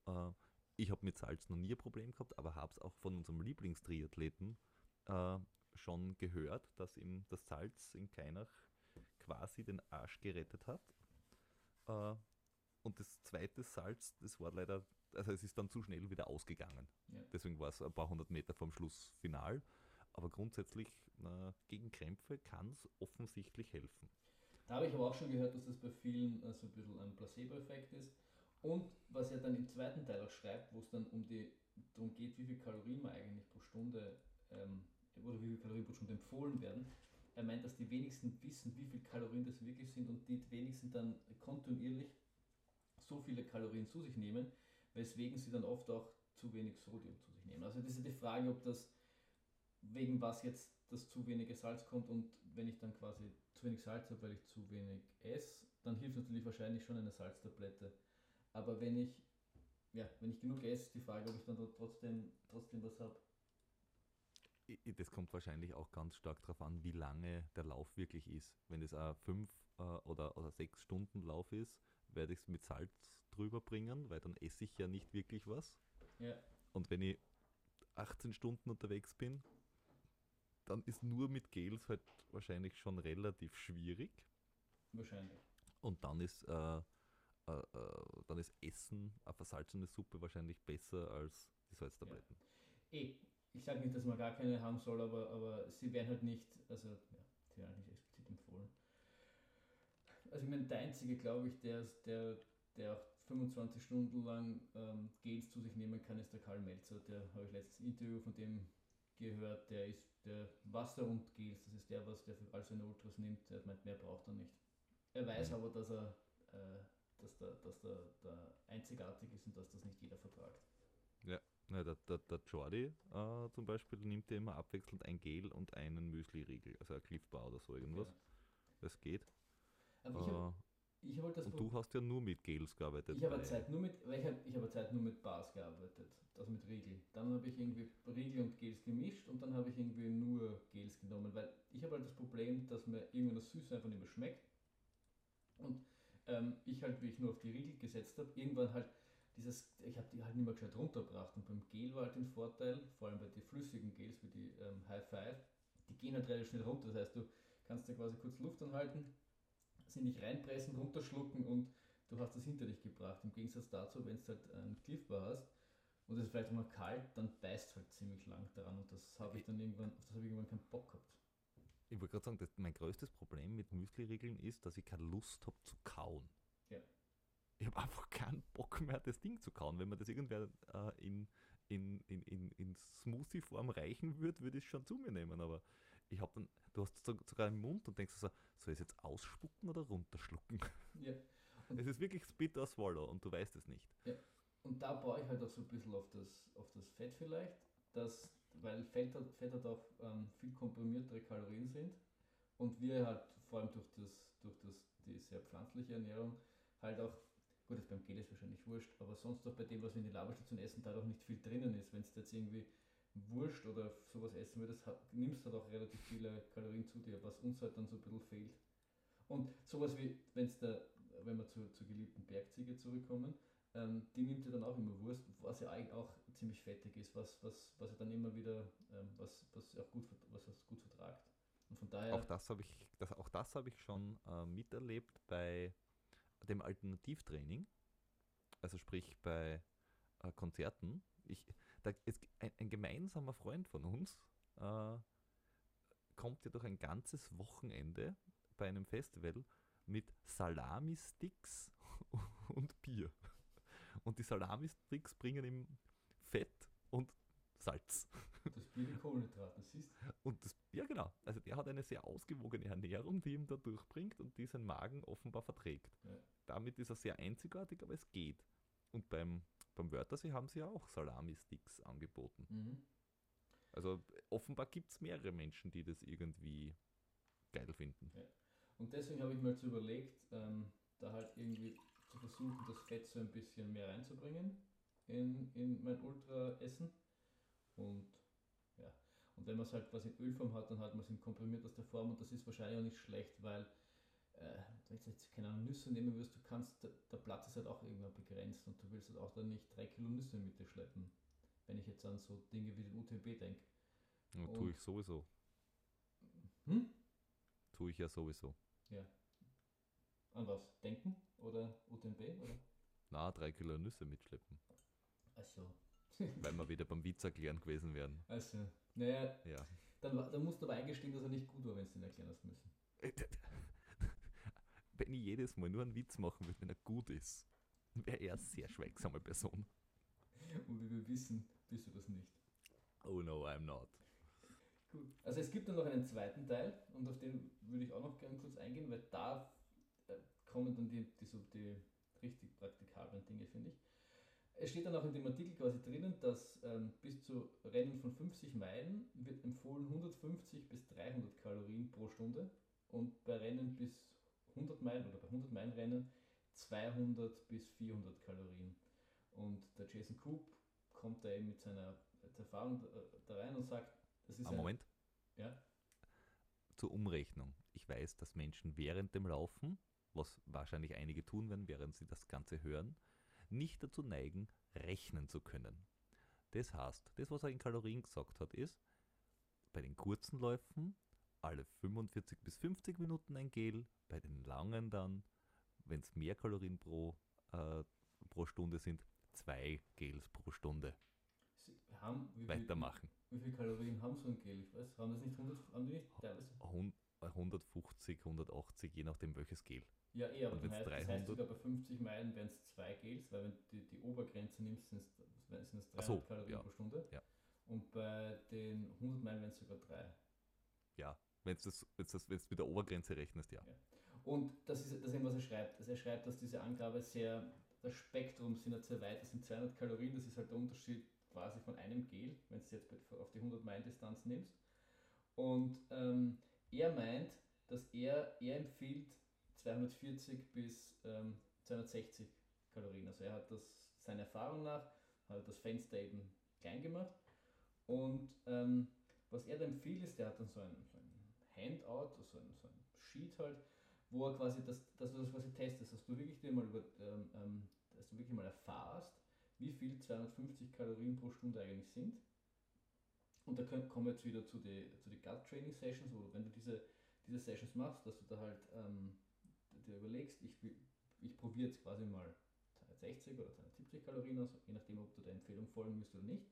Äh, ich habe mit Salz noch nie ein Problem gehabt, aber habe es auch von unserem Lieblingstriathleten äh, schon gehört, dass ihm das Salz in Keinach quasi den Arsch gerettet hat. Äh, und das zweite Salz, das war leider, also es ist dann zu schnell wieder ausgegangen. Ja. Deswegen war es ein paar hundert Meter vom Schluss final. Aber grundsätzlich äh, gegen Krämpfe kann es offensichtlich helfen. Da habe ich aber auch schon gehört, dass das bei vielen äh, so ein bisschen ein Placebo-Effekt ist. Und was er dann im zweiten Teil auch schreibt, wo es dann um die, darum geht, wie viel Kalorien man eigentlich pro Stunde ähm, oder wie viel Kalorien pro Stunde empfohlen werden. Er meint, dass die wenigsten wissen, wie viel Kalorien das wirklich sind und die wenigsten dann kontinuierlich so viele Kalorien zu sich nehmen, weswegen sie dann oft auch zu wenig Sodium zu sich nehmen. Also das ist die Frage, ob das wegen was jetzt das zu wenige Salz kommt und wenn ich dann quasi zu wenig Salz habe, weil ich zu wenig esse, dann hilft natürlich wahrscheinlich schon eine Salztablette. Aber wenn ich, ja, wenn ich genug esse, ist die Frage, ob ich dann trotzdem, trotzdem was habe. Das kommt wahrscheinlich auch ganz stark darauf an, wie lange der Lauf wirklich ist. Wenn es ein 5 äh, oder, oder 6 Stunden Lauf ist, werde ich es mit Salz drüber bringen, weil dann esse ich ja nicht wirklich was. Ja. Und wenn ich 18 Stunden unterwegs bin, dann ist nur mit Gels halt wahrscheinlich schon relativ schwierig. Wahrscheinlich. Und dann ist, äh, äh, äh, dann ist Essen, eine versalzene Suppe wahrscheinlich besser als die Salztabletten. Ja. Eh, ich sage nicht, dass man gar keine haben soll, aber, aber sie werden halt nicht, also ja, die werden nicht. Also ich meine, der einzige, glaube ich, der, der, der auch 25 Stunden lang ähm, Gels zu sich nehmen kann, ist der Karl Melzer. Der habe ich letztes Interview von dem gehört, der ist der Wasser und Gels, das ist der, was der für all seine Ultras nimmt, der meint, mehr braucht er nicht. Er weiß mhm. aber, dass er äh, dass, der, dass der, der einzigartig ist und dass das nicht jeder vertragt. Ja, ja der, der, der Jordi äh, zum Beispiel nimmt ja immer abwechselnd ein Gel und einen Müsli-Riegel, also ein Cliff Bar oder so irgendwas. Ja. Das geht. Aber ich hab, äh, ich und du hast ja nur mit Gels gearbeitet. Ich habe Zeit nur mit, weil ich habe ich hab Zeit nur mit Bars gearbeitet, also mit Riegel. Dann habe ich irgendwie Riegel und Gels gemischt und dann habe ich irgendwie nur Gels genommen, weil ich habe halt das Problem, dass mir irgendwann das Süße einfach nicht mehr schmeckt. Und ähm, ich halt, wie ich nur auf die Riegel gesetzt habe, irgendwann halt dieses, ich habe die halt nicht mehr gescheit runtergebracht. Und beim Gel war halt den Vorteil, vor allem bei den flüssigen Gels wie die ähm, High Five, die gehen halt relativ schnell runter. Das heißt, du kannst da quasi kurz Luft anhalten, sie nicht reinpressen, runterschlucken und du hast das hinter dich gebracht. Im Gegensatz dazu, wenn du halt einen Cliffbar hast und es ist vielleicht auch mal kalt, dann beißt halt ziemlich lang daran und das habe ich dann irgendwann, das habe ich irgendwann keinen Bock gehabt. Ich wollte gerade sagen, mein größtes Problem mit Müsli-Riegeln ist, dass ich keine Lust habe zu kauen. Ja. Ich habe einfach keinen Bock mehr, das Ding zu kauen. Wenn man das irgendwer äh, in, in, in, in, in Smoothie-Form reichen würde, würde ich es schon zu mir nehmen. Aber ich habe dann, du hast es sogar im Mund und denkst so, soll ich es jetzt ausspucken oder runterschlucken? Ja. Und es ist wirklich or Swallow und du weißt es nicht. Ja. Und da baue ich halt auch so ein bisschen auf das, auf das Fett vielleicht, dass weil Fett hat, Fett hat auch ähm, viel komprimiertere Kalorien sind und wir halt vor allem durch, das, durch das, die sehr pflanzliche Ernährung halt auch, gut, das beim Gel ist wahrscheinlich wurscht, aber sonst auch bei dem, was wir in die Laberstation essen, da auch nicht viel drinnen ist. Wenn es jetzt irgendwie Wurst oder sowas essen würdest, nimmst du halt auch relativ viele Kalorien zu dir, was uns halt dann so ein bisschen fehlt. Und sowas wie, wenn's da, wenn wir zur, zur geliebten Bergziege zurückkommen, ähm, die nimmt ja dann auch immer Wurst, was ja eigentlich auch ziemlich fettig ist, was, was, was ja dann immer wieder, ähm, was, was auch gut, was es gut vertragt. Und von daher. Auch das habe ich, das, auch das habe ich schon äh, miterlebt bei dem Alternativtraining, also sprich bei äh, Konzerten. Ich, da ist ein, ein, gemeinsamer Freund von uns äh, kommt ja durch ein ganzes Wochenende bei einem Festival mit Salami-Sticks und Bier. Und die Salami-Sticks bringen ihm Fett und Salz. Das Bier die Kohlenhydrate, siehst du? Und das, ja genau, also der hat eine sehr ausgewogene Ernährung, die ihm da durchbringt und die sein Magen offenbar verträgt. Ja. Damit ist er sehr einzigartig, aber es geht. Und beim, beim Wörthersee haben sie ja auch Salami-Sticks angeboten. Mhm. Also offenbar gibt es mehrere Menschen, die das irgendwie geil finden. Ja. Und deswegen habe ich mir jetzt überlegt, ähm, da halt irgendwie zu versuchen, das Fett so ein bisschen mehr reinzubringen in, in mein Ultra-Essen. Und ja, und wenn man es halt quasi in Ölform hat, dann hat man es in komprimiert aus der Form und das ist wahrscheinlich auch nicht schlecht, weil äh, wenn du jetzt keine Nüsse nehmen wirst, du kannst, der, der Platz ist halt auch irgendwann begrenzt und du willst halt auch dann nicht drei Kilo Nüsse mit dir schleppen. Wenn ich jetzt an so Dinge wie den UTMB denke. Ja, tue ich sowieso. Hm? Tue ich ja sowieso. Ja. An was? Denken? Oder UTMB? Oder? Na, drei Kilo Nüsse mitschleppen. Achso. Weil wir wieder beim Witz erklären gewesen wären. Also, naja, ja. dann, dann musst du aber eingestehen, dass er nicht gut war, wenn du ihn erklären hast müssen. Wenn ich jedes Mal nur einen Witz machen würde, wenn er gut ist, wäre er eine sehr schweigsame Person. Und wie wir wissen, bist du das nicht. Oh no, I'm not. Gut. Also es gibt dann noch einen zweiten Teil und auf den würde ich auch noch gerne kurz eingehen, weil da kommen dann die, die, so die richtig praktikablen Dinge, finde ich. es steht dann auch in dem Artikel quasi drinnen, dass ähm, bis zu Rennen von 50 Meilen wird empfohlen 150 bis 300 Kalorien pro Stunde und bei Rennen bis 100 Meilen oder bei 100 Meilen Rennen 200 bis 400 Kalorien. Und der Jason Coop kommt da eben mit seiner Erfahrung da rein und sagt, das ist ein Moment. Ja. Zur Umrechnung. Ich weiß, dass Menschen während dem Laufen, was wahrscheinlich einige tun werden, während sie das Ganze hören, nicht dazu neigen, rechnen zu können. Das heißt, das, was er in Kalorien gesagt hat, ist, bei den kurzen Läufen alle 45 bis 50 Minuten ein Gel, bei den langen dann, wenn es mehr Kalorien pro, äh, pro Stunde sind, zwei Gels pro Stunde. Haben, wie Weitermachen. Viel, wie, viele Kalorien haben so ein Gel? Ich weiß, haben das nicht 100, haben die nicht teilweise? 150, 180, je nachdem welches Gel. Ja, eher, aber heißt, 300... das heißt sogar bei 50 Meilen wären es zwei Gels, weil wenn du die, die Obergrenze nimmst, sind es 300 so, Kalorien ja. pro Stunde. Ja. Und bei den 100 Meilen wären es sogar drei. Ja, wenn du das, das mit der Obergrenze rechnest, ja. ja. Und das ist, das was er schreibt. Also er schreibt, dass diese Angabe sehr, das Spektrum sind nicht sehr weit, das sind 200 Kalorien, das ist halt der Unterschied quasi von einem Gel, wenn du es jetzt auf die 100 Meilen Distanz nimmst. Und ähm, er meint, dass er, er empfiehlt 240 bis ähm, 260 Kalorien. Also er hat das seiner Erfahrung nach, hat das Fenster eben klein gemacht. Und ähm, was er da empfiehlt ist, der hat dann so ein, so ein Handout, so ein, so ein Sheet halt, wo er quasi das, dass du das quasi testest, dass du wirklich dir mal über, ähm, ähm dass du wirklich mal erfahrst, wie viel 250 Kalorien pro Stunde eigentlich sind. Und da kommen wir jetzt wieder zu den zu die Gut Training Sessions, wo wenn du diese, diese Sessions machst, dass du da halt ähm, dir überlegst, ich, ich probiere jetzt quasi mal 260 oder 270 Kalorien aus, je nachdem, ob du der Empfehlung folgen wirst oder nicht.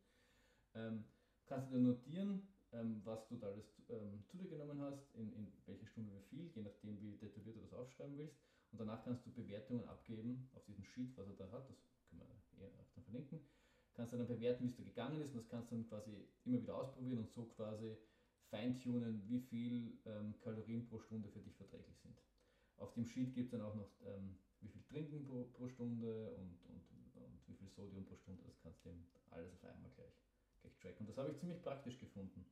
Ähm, kannst du dir notieren, ähm, was du da alles ähm, zu dir genommen hast, in, in welcher Stunde wie viel, je nachdem, wie detailliert du das aufschreiben willst. Und danach kannst du Bewertungen abgeben auf diesem Sheet, was er da hat, das können wir eher dann verlinken. Kannst du dann bewerten, wie es da gegangen ist und das kannst du dann quasi immer wieder ausprobieren und so quasi feintunen, wie viel ähm, Kalorien pro Stunde für dich verträglich sind. Auf dem Sheet gibt es dann auch noch, ähm, wie viel Trinken pro, pro Stunde und, und, und, wie viel Sodium pro Stunde. Das kannst du eben alles auf einmal gleich, gleich tracken. Und das habe ich ziemlich praktisch gefunden.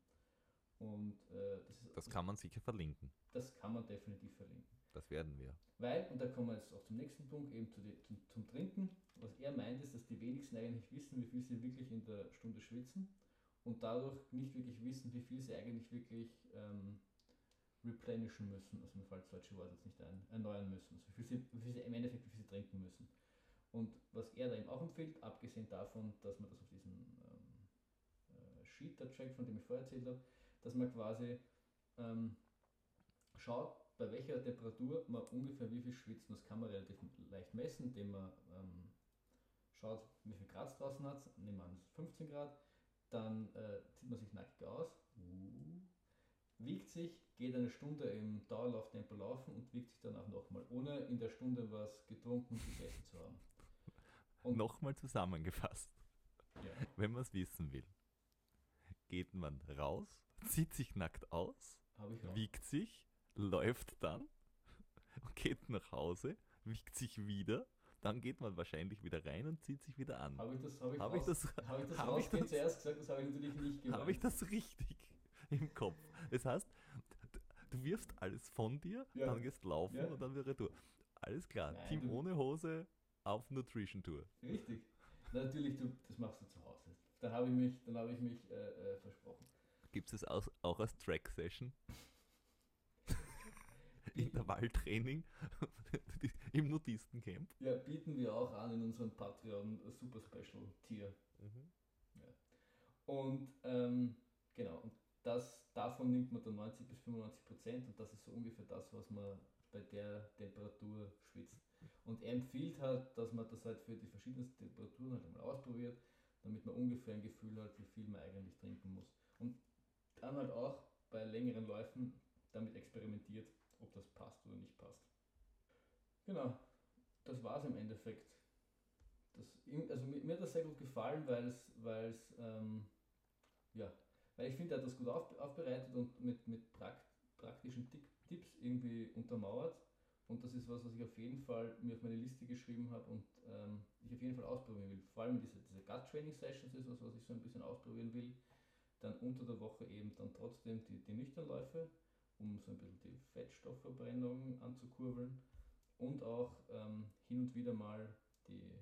Und äh, das, ist, das kann man sicher verlinken. Das kann man definitiv verlinken. Das werden wir. Weil, und da kommen wir jetzt auch zum nächsten Punkt, eben zu die, zum, zum Trinken. Was er meint, ist, dass die wenigsten eigentlich wissen, wie viel sie wirklich in der Stunde schwitzen und dadurch nicht wirklich wissen, wie viel sie eigentlich wirklich ähm, replenishen müssen, also mir fällt das deutsche Wort jetzt nicht ein, erneuern müssen, also wie viel, sie, wie viel sie im Endeffekt wie viel sie trinken müssen. Und was er da eben auch empfiehlt, abgesehen davon, dass man das auf diesem ähm, äh, Sheet da checkt, von dem ich vorher erzählt habe, dass man quasi ähm, schaut, bei welcher Temperatur man ungefähr wie viel schwitzt. Und das kann man relativ leicht messen, indem man ähm, schaut, wie viel Grad es draußen hat. Nehmen wir an, 15 Grad. Dann äh, zieht man sich nackig aus. Uh wiegt sich, geht eine Stunde im Dauerlauftempo laufen und wiegt sich danach nochmal, ohne in der Stunde was getrunken und gegessen zu haben. Und nochmal zusammengefasst, ja. wenn man es wissen will, geht man raus, zieht sich nackt aus, wiegt sich, läuft dann, geht nach Hause, wiegt sich wieder, dann geht man wahrscheinlich wieder rein und zieht sich wieder an. Habe ich das, hab ich hab ich das, hab ich das, hab ich das zuerst gesagt? Das habe ich natürlich nicht gemacht. Habe ich das richtig? im Kopf. Das heißt, du wirfst alles von dir, ja. dann gehst laufen ja. und dann wieder retour. Alles klar, Nein, Team ohne Hose auf Nutrition Tour. Richtig. Natürlich, du, das machst du zu Hause. Dann habe ich mich, dann habe ich mich äh, äh, versprochen. Gibt es auch, auch als Track-Session? Intervalltraining im Nudistencamp. Ja, bieten wir auch an in unserem Patreon Super Special Tier. Mhm. Ja. Und ähm, genau, und das, davon nimmt man dann 90 bis 95 Prozent und das ist so ungefähr das, was man bei der Temperatur schwitzt. Und er empfiehlt halt, dass man das halt für die verschiedensten Temperaturen halt einmal ausprobiert, damit man ungefähr ein Gefühl hat, wie viel man eigentlich trinken muss. Und dann halt auch bei längeren Läufen damit experimentiert, ob das passt oder nicht passt. Genau, das war es im Endeffekt. Das, also mir, mir, hat das sehr gut gefallen, weil es ähm, ja, weil ich finde, er hat das gut auf, aufbereitet und mit, mit prakt, praktischen Tipps irgendwie untermauert. Und das ist was, was ich auf jeden Fall mir auf meine Liste geschrieben habe und ähm, ich auf jeden Fall ausprobieren will. Vor allem diese, diese Gut-Training-Sessions ist was, was ich so ein bisschen ausprobieren will. Dann unter der Woche eben dann trotzdem die, die Nüchternläufe, um so ein bisschen die Fettstoffverbrennung anzukurbeln. Und auch ähm, hin und wieder mal die,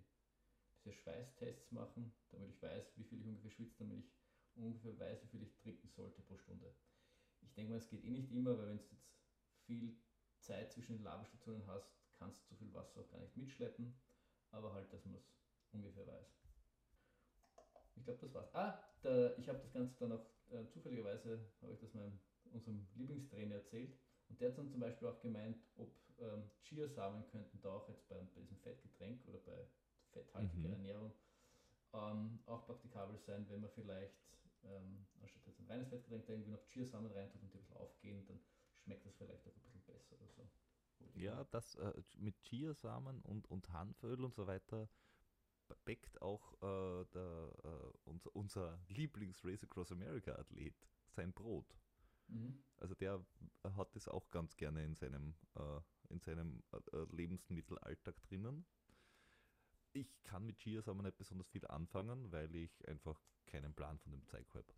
diese Schweißtests machen, damit ich weiß, wie viel ich ungefähr schwitze, damit ich ungefähr weiß, wie viel ich trinken sollte pro Stunde. Ich denke mal, es geht eh nicht immer, weil wenn es jetzt viel Zeit zwischen den Laberstationen hast, kannst du so viel Wasser auch gar nicht mitschleppen, aber halt, dass man es ungefähr weiß. Ich glaube, das war's. Ah, der, ich habe das Ganze dann auch äh, zufälligerweise, habe ich das meinem, unserem Lieblingstrainer erzählt und der hat dann zum Beispiel auch gemeint, ob ähm, Chiasamen könnten da auch jetzt bei, bei diesem Fettgetränk oder bei fetthaltiger Mhm. Ernährung ähm, auch praktikabel sein, wenn man vielleicht ähm, anstatt jetzt ein reines Fettgetränk da irgendwie noch Chiasamen reintut und die ein bisschen aufgehen, dann schmeckt das vielleicht auch ein bisschen besser oder so. Ja, das äh, mit Chiasamen und, und Hanföl und so weiter backt auch äh, der, äh, unser, unser Lieblings-Race Across America-Athlet sein Brot. Mhm. Also der hat das auch ganz gerne in seinem, äh, in seinem äh, Lebensmittelalltag drinnen. Ich kann mit Chiasamen nicht besonders viel anfangen, weil ich einfach keinen Plan von dem Zeug habe.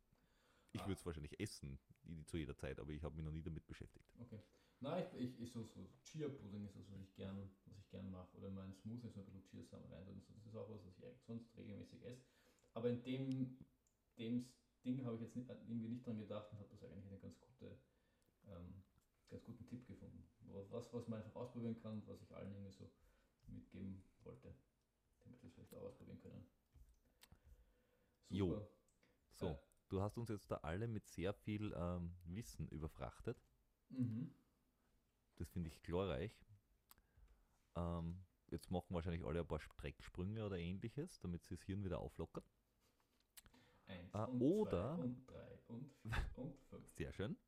Ich Ah. würde es wahrscheinlich essen, die, zu jeder Zeit, aber ich habe mich noch nie damit beschäftigt. Okay. Nein, ich, ich, ich so, so Chia-Pudding ist das, was ich gern, was ich gern mache. Oder in meinen Smoothie so ein bisschen Chiasamen rein. Und so. Das ist auch was, was ich sonst regelmäßig esse. Aber in dem, dem Ding habe ich jetzt nicht, irgendwie nicht dran gedacht und habe das eigentlich einen ganz, gute, ähm, ganz guten Tipp gefunden. Was, was man einfach ausprobieren kann, was ich allen irgendwie so mitgeben wollte. Damit wir es vielleicht auch ausprobieren können. Jo. Super. So, Äh. du hast uns jetzt da alle mit sehr viel ähm, Wissen überfrachtet. Mhm. Das finde ich glorreich. Ähm, jetzt machen wahrscheinlich alle ein paar Strecksprünge oder ähnliches, damit sie das Hirn wieder auflockern. Eins Ah, und oder- zwei und drei und vier und fünf. Sehr schön.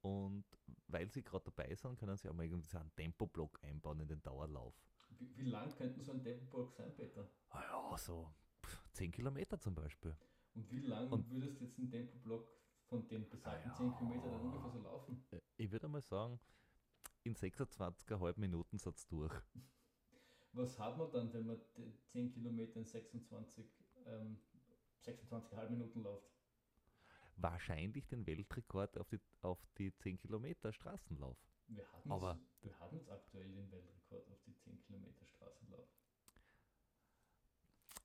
Und weil sie gerade dabei sind, können sie auch mal irgendwie so einen Tempoblock einbauen in den Dauerlauf. Wie, wie lang könnten so ein Tempoblock sein, Peter? Ah ja, so pff, 10 Kilometer zum Beispiel. Und wie lang Und- würdest du jetzt einen Tempoblock von den besagten Ah, 10 ja. Kilometern dann ungefähr so laufen? Äh, Ich würde mal sagen, in 26,5 Minuten satz durch. Was hat man dann, wenn man die 10 Kilometer in 26, ähm, 26,5 Minuten läuft? Wahrscheinlich den Weltrekord auf die, auf die 10 Kilometer Straßenlauf. Wir hatten, Aber- jetzt, wir hatten jetzt aktuell den Weltrekord auf die 10 Kilometer Straßenlauf.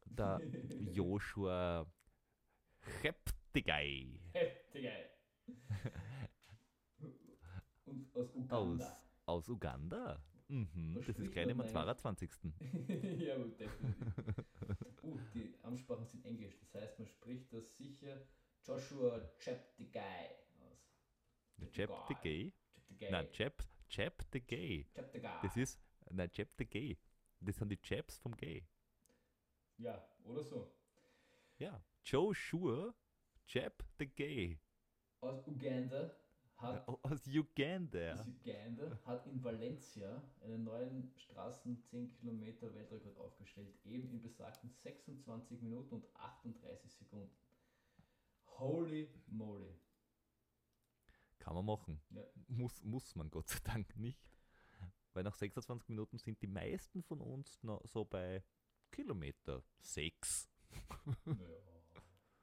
Der Joshua Cheptegei Heftig geil. Und aus Uganda. aus Uganda. Mhm, das ist gleich am 22. ja, gut, definitiv. uh, die Ansprachen sind Englisch, das heißt, man spricht das sicher Joshua Cheptegei aus. Cheptegei? Cheptegei. Nein, Chep, Cheptegei. Cheptegei. Das ist, nein, Cheptegei. Das sind die Chaps vom Gay. Ja, oder so. Ja, Joshua Cheptegei. Aus Uganda hat Aus Uganda. aus Uganda hat in Valencia einen neuen Straßen 10 Kilometer Weltrekord aufgestellt, eben in besagten 26 Minuten und 38 Sekunden. Holy moly. Kann man machen. Ja. Muss, muss man Gott sei Dank nicht. Weil nach 26 Minuten sind die meisten von uns noch so bei Kilometer 6, Ja,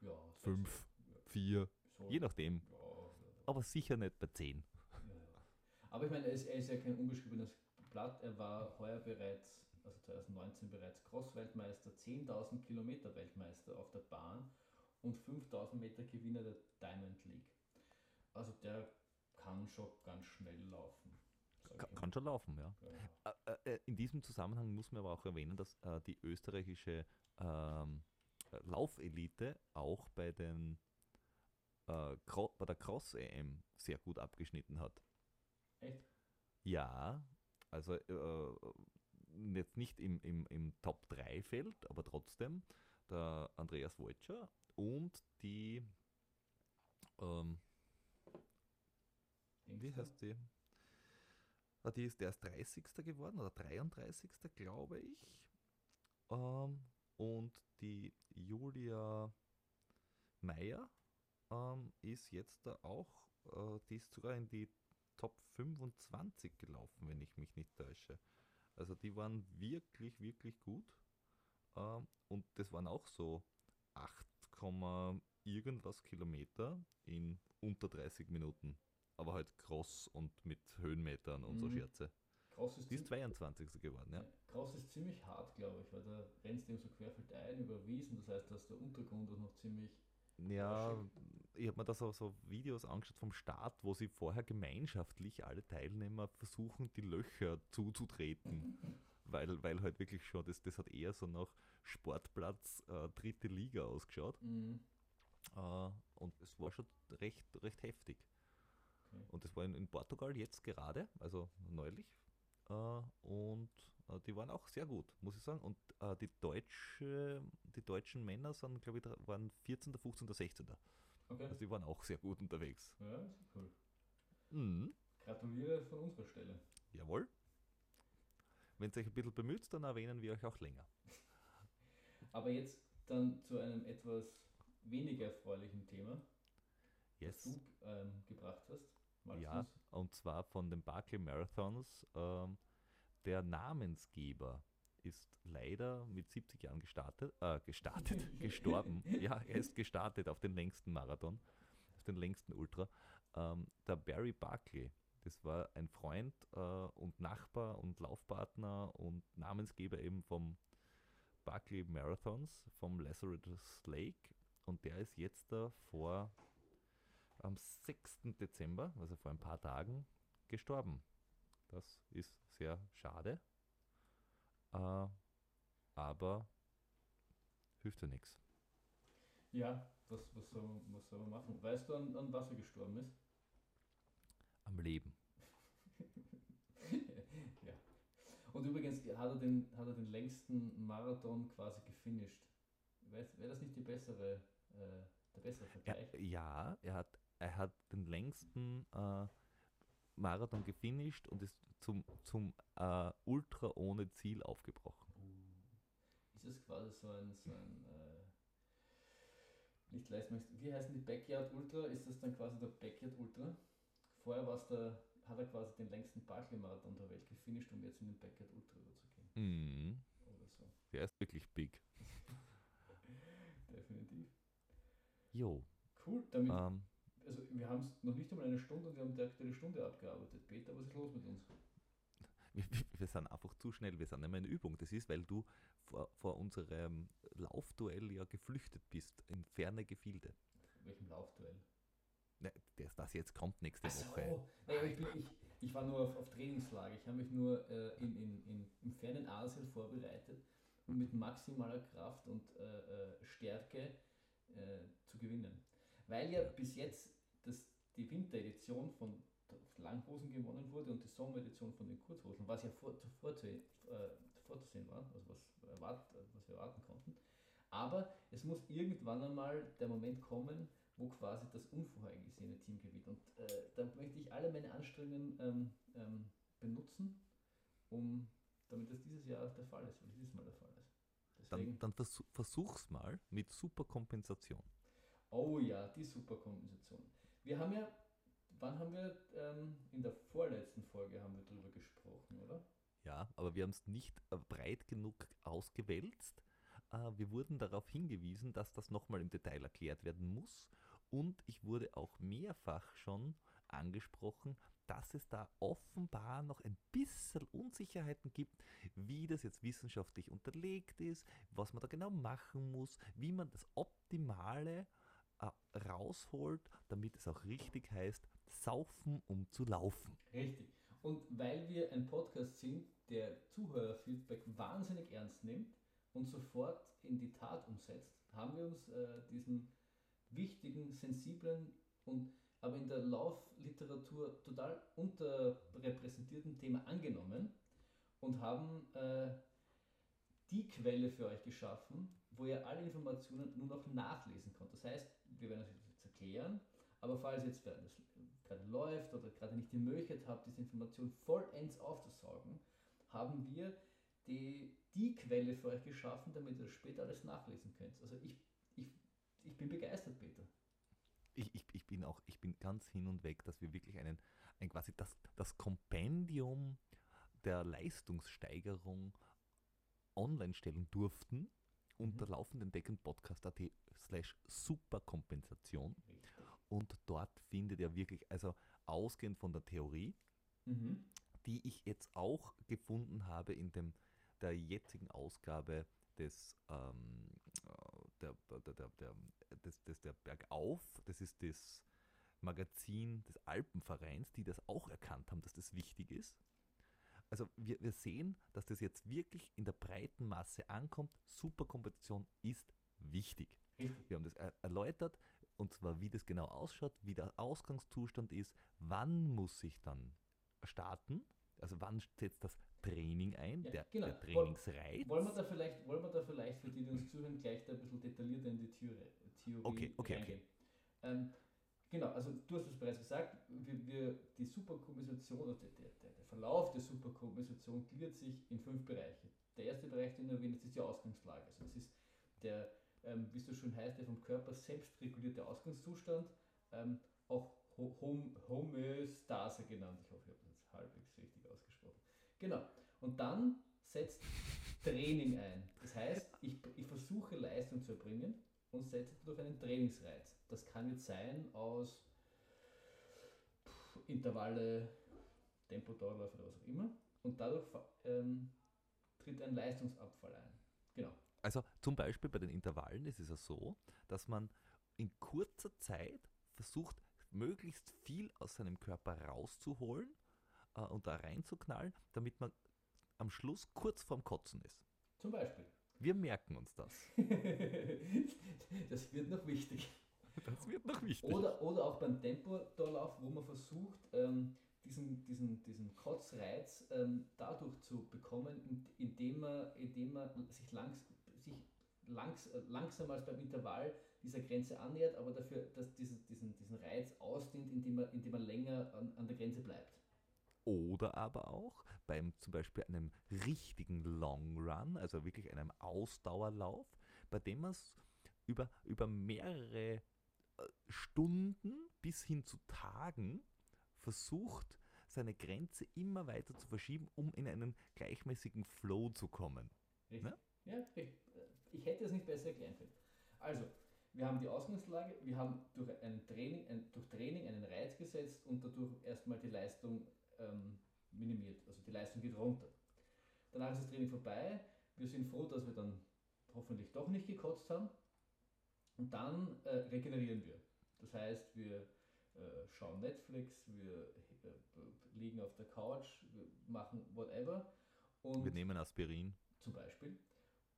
ja, 5, Ja, 4, so, je nachdem. Ja, Aber sicher nicht bei 10. ja. Aber ich meine, er ist, er ist ja kein unbeschriebenes Blatt. Er war heuer bereits, also 2019 bereits Cross-Weltmeister, 10.000 Kilometer Weltmeister auf der Bahn und 5.000 Meter Gewinner der Diamond League. Also der kann schon ganz schnell laufen. Kann, kann schon laufen, ja. Ja. Äh, äh, in diesem Zusammenhang muss man aber auch erwähnen, dass äh, die österreichische ähm, Laufelite auch bei, den, äh, bei der Cross-EM sehr gut abgeschnitten hat. Echt? Ja, also äh, jetzt nicht im, im, im Top 3 Feld, aber trotzdem der Andreas Wojczer und die, ähm, wie heißt die? Ah, die ist, der ist 30. geworden oder 33. glaube ich. Ähm, und die Julia Meyer ähm, ist jetzt da auch, äh, die ist sogar in die Top 25 gelaufen, wenn ich mich nicht täusche. Also die waren wirklich, wirklich gut. Ähm, und das waren auch so 8, irgendwas Kilometer in unter 30 Minuten. Aber halt cross und mit Höhenmetern und so Mhm. Scherze. Cross ist, Die ist zi- 22. geworden, ja. Cross ist ziemlich hart, glaube ich, weil da rennst du eben so querfeldein über Wiesen, das heißt, dass der Untergrund ist noch ziemlich. Ja. Ich habe mir da so, so Videos angeschaut vom Start, wo sie vorher gemeinschaftlich alle Teilnehmer versuchen, die Löcher zuzutreten. weil, weil halt wirklich schon, das, das hat eher so nach Sportplatz äh, dritte Liga ausgeschaut. Mhm. Äh, und es war schon recht, recht heftig. Okay. Und das war in, in Portugal jetzt gerade, also neulich. Äh, und äh, die waren auch sehr gut, muss ich sagen. Und äh, die, deutsche, die deutschen Männer sind, glaube ich, waren 14., 15., 16. Okay. Also die waren auch sehr gut unterwegs. Ja, ist cool. Mhm. Gratuliere von unserer Stelle. Jawohl. Wenn ihr euch ein bisschen bemüht, dann erwähnen wir euch auch länger. Aber jetzt dann zu einem etwas weniger erfreulichen Thema, das Yes. du ähm, gebracht hast. Magst Ja, du's? und zwar von den Barclay Marathons. Ähm, der Namensgeber ist leider mit 70 Jahren gestartet, äh, gestartet, gestorben. Ja, er ist gestartet auf den längsten Marathon, auf den längsten Ultra. Ähm, der Barry Barclay, das war ein Freund äh, und Nachbar und Laufpartner und Namensgeber eben vom Barclay Marathons, vom Lazarus Lake. Und der ist jetzt da vor am 6. Dezember, also vor ein paar Tagen, gestorben. Das ist sehr schade. Äh, aber hilft ja nichts. Ja, was, was, soll, man- was soll man machen? Weißt du, an, an was er gestorben ist? Am Leben. ja. Und übrigens hat er den, hat er den längsten Marathon quasi gefinisht. Wäre das nicht die bessere, äh, der bessere Vergleich? Er, ja, er hat, er hat den längsten äh, Marathon gefinisht und ist zum, zum äh, Ultra ohne Ziel aufgebrochen. Ist es quasi so ein, so ein äh, nicht Leistungsmeister, wie heißen die Backyard Ultra? Ist das dann quasi der Backyard Ultra? Vorher war's der, hat er quasi den längsten Barclay-Marathon der Welt gefinisht, um jetzt in den Backyard Ultra überzugehen. Mhm. Oder so. Der ist wirklich big. Definitiv. Jo. Cool, damit, Ähm, wir haben es noch nicht einmal eine Stunde und wir haben direkt eine Stunde abgearbeitet. Peter, was ist los mit uns? wir, wir- sind einfach zu schnell, wir sind mehr in Übung. Das ist, weil du vor, vor unserem Laufduell ja geflüchtet bist in ferne Gefilde. Welchem Laufduell? Ne, das, das jetzt kommt nächste so, Woche. naja, ich, ich, ich war nur auf, auf Trainingslager. Ich habe mich nur äh, in, in, in, im fernen Asien vorbereitet, um mit maximaler Kraft und äh, äh, Stärke äh, zu gewinnen. Weil ja bis jetzt die Winteredition von Langhosen gewonnen wurde und die Sommeredition von den Kurzhosen, was ja vor, zuvor zu, äh, vorzusehen war, also was, erwart, was wir erwarten konnten. Aber es muss irgendwann einmal der Moment kommen, wo quasi das unvorhergesehene Team gewinnt. Und äh, da möchte ich alle meine Anstrengungen ähm, ähm, benutzen, um, damit das dieses Jahr der Fall ist, oder dieses Mal der Fall ist. Deswegen, Dann, dann versuch, versuch's mal mit Superkompensation. oh ja, die Superkompensation. Wir haben ja, wann haben wir, ähm, in der vorletzten Folge haben wir drüber gesprochen, oder? Ja, aber wir haben es nicht äh, breit genug ausgewälzt. Äh, wir wurden darauf hingewiesen, dass das nochmal im Detail erklärt werden muss. Und ich wurde auch mehrfach schon angesprochen, dass es da offenbar noch ein bisschen Unsicherheiten gibt, wie das jetzt wissenschaftlich unterlegt ist, was man da genau machen muss, wie man das Optimale rausholt, damit es auch richtig heißt, saufen, um zu laufen. Richtig. Und weil wir ein Podcast sind, der Zuhörerfeedback wahnsinnig ernst nimmt und sofort in die Tat umsetzt, haben wir uns äh, diesem wichtigen, sensiblen und aber in der Laufliteratur total unterrepräsentierten Thema angenommen und haben äh, die Quelle für euch geschaffen, wo ihr alle Informationen nur noch nachlesen könnt. Das heißt, wir werden das jetzt erklären, aber falls jetzt wer das gerade läuft oder gerade nicht die Möglichkeit habt, diese Information vollends aufzusaugen, haben wir die, die Quelle für euch geschaffen, damit ihr später alles nachlesen könnt. Also ich, ich, ich bin begeistert, Peter. Ich, ich, ich bin auch, ich bin ganz hin und weg, dass wir wirklich einen, ein quasi das, das Kompendium der Leistungssteigerung online stellen durften unter Mhm. laufenden Decken Podcast.at slash Superkompensation. Und dort findet ihr wirklich, also ausgehend von der Theorie, Mhm. die ich jetzt auch gefunden habe in dem, der jetzigen Ausgabe des, ähm, äh, der, der, der, der, des, des, der Bergauf, das ist das Magazin des Alpenvereins, die das auch erkannt haben, dass das wichtig ist. Also wir, wir sehen, dass das jetzt wirklich in der breiten Masse ankommt. Superkompetition ist wichtig. Wir haben das er erläutert, und zwar wie das genau ausschaut, wie der Ausgangszustand ist, wann muss ich dann starten, also wann setzt das Training ein, Ja, der, genau. der Trainingsreiz. Wollen wir, da vielleicht, wollen wir da vielleicht für die, die uns zuhören, gleich da ein bisschen detaillierter in die Theorie, Theorie Okay, okay, reingehen? Ähm, genau, also du hast es bereits gesagt, wir, wir, die Superkompensation, oder der, der, der Verlauf der Superkompensation gliedert sich in fünf Bereiche. Der erste Bereich, den du erwähnt hast, ist die Ausgangslage. Also das ist der, ähm, wie es so schön heißt, der vom Körper selbst regulierte Ausgangszustand, ähm, auch Ho Hom Homöostase genannt. Ich hoffe, ich habe das halbwegs richtig ausgesprochen. Genau. Und dann setzt Training ein. Das heißt, ich, ich versuche Leistung zu erbringen und setze durch einen Trainingsreiz. Das kann jetzt sein aus Intervalle, Tempodauerläufe oder was auch immer. Und dadurch ähm, tritt ein Leistungsabfall ein. Genau. Also zum Beispiel bei den Intervallen ist es ja so, dass man in kurzer Zeit versucht, möglichst viel aus seinem Körper rauszuholen äh, und da reinzuknallen, damit man am Schluss kurz vorm Kotzen ist. Zum Beispiel. Wir merken uns das. das wird noch wichtig. Das wird noch wichtig. Oder, oder auch beim Tempodauerlauf, wo man versucht, ähm, diesen, diesen, diesen Kotzreiz ähm, dadurch zu bekommen, in- indem man, indem man sich, langs, sich langs, langsam als beim Intervall dieser Grenze annähert, aber dafür dass diesen, diesen, diesen Reiz ausdehnt, indem man, indem man länger an, an der Grenze bleibt. Oder aber auch beim zum Beispiel einem richtigen Long Run, also wirklich einem Ausdauerlauf, bei dem man es über, über mehrere äh, Stunden bis hin zu Tagen versucht, seine Grenze immer weiter zu verschieben, um in einen gleichmäßigen Flow zu kommen. Richtig? Ne? Ja, richtig. Ich hätte es nicht besser erklären können. Also, wir haben die Ausgangslage, wir haben durch, ein Training, ein, durch Training einen Reiz gesetzt und dadurch erstmal die Leistung ähm, minimiert. Also die Leistung geht runter. Danach ist das Training vorbei. Wir sind froh, dass wir dann hoffentlich doch nicht gekotzt haben. Und dann äh, regenerieren wir. Das heißt, wir äh, schauen Netflix, wir äh, liegen auf der Couch, wir machen whatever. Und Wir nehmen Aspirin. zum Beispiel.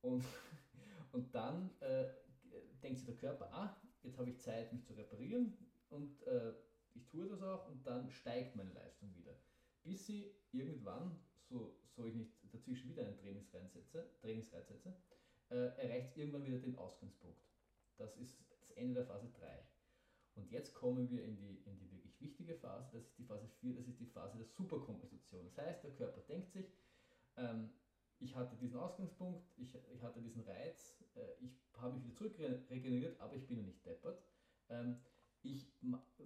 Und, und dann äh, denkt sich der Körper, ah, jetzt habe ich Zeit, mich zu reparieren und äh, ich tue das auch und dann steigt meine Leistung wieder. Bis sie irgendwann, so, so ich nicht dazwischen wieder einen Trainingsreiz setze, Trainingsreiz setze äh, erreicht irgendwann wieder den Ausgangspunkt. Das ist das Ende der Phase 3. Und jetzt kommen wir in die, in die wirklich wichtige Phase, das ist die Phase 4, das ist die Phase der Superkompensation. Das heißt, der Körper denkt sich, ähm, ich hatte diesen Ausgangspunkt, ich, ich hatte diesen Reiz, äh, ich habe mich wieder zurück regeneriert, aber ich bin ja nicht deppert. Ähm, ich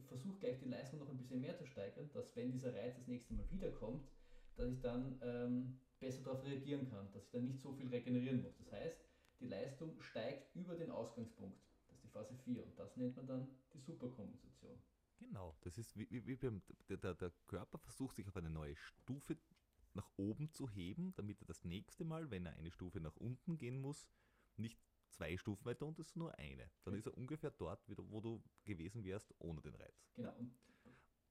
versuche gleich die Leistung noch ein bisschen mehr zu steigern, dass wenn dieser Reiz das nächste Mal wiederkommt, dass ich dann ähm, besser darauf reagieren kann, dass ich dann nicht so viel regenerieren muss. Das heißt, die Leistung steigt über den Ausgangspunkt. Das ist die Phase 4 und das nennt man dann die Superkompensation. Genau, das ist wie, wie, wie beim, der, der, der Körper versucht sich auf eine neue Stufe nach oben zu heben, damit er das nächste Mal, wenn er eine Stufe nach unten gehen muss, nicht zwei Stufen weiter unten ist, sondern nur eine. Dann ist er ungefähr dort, wieder, wo du gewesen wärst, ohne den Reiz. Genau. Und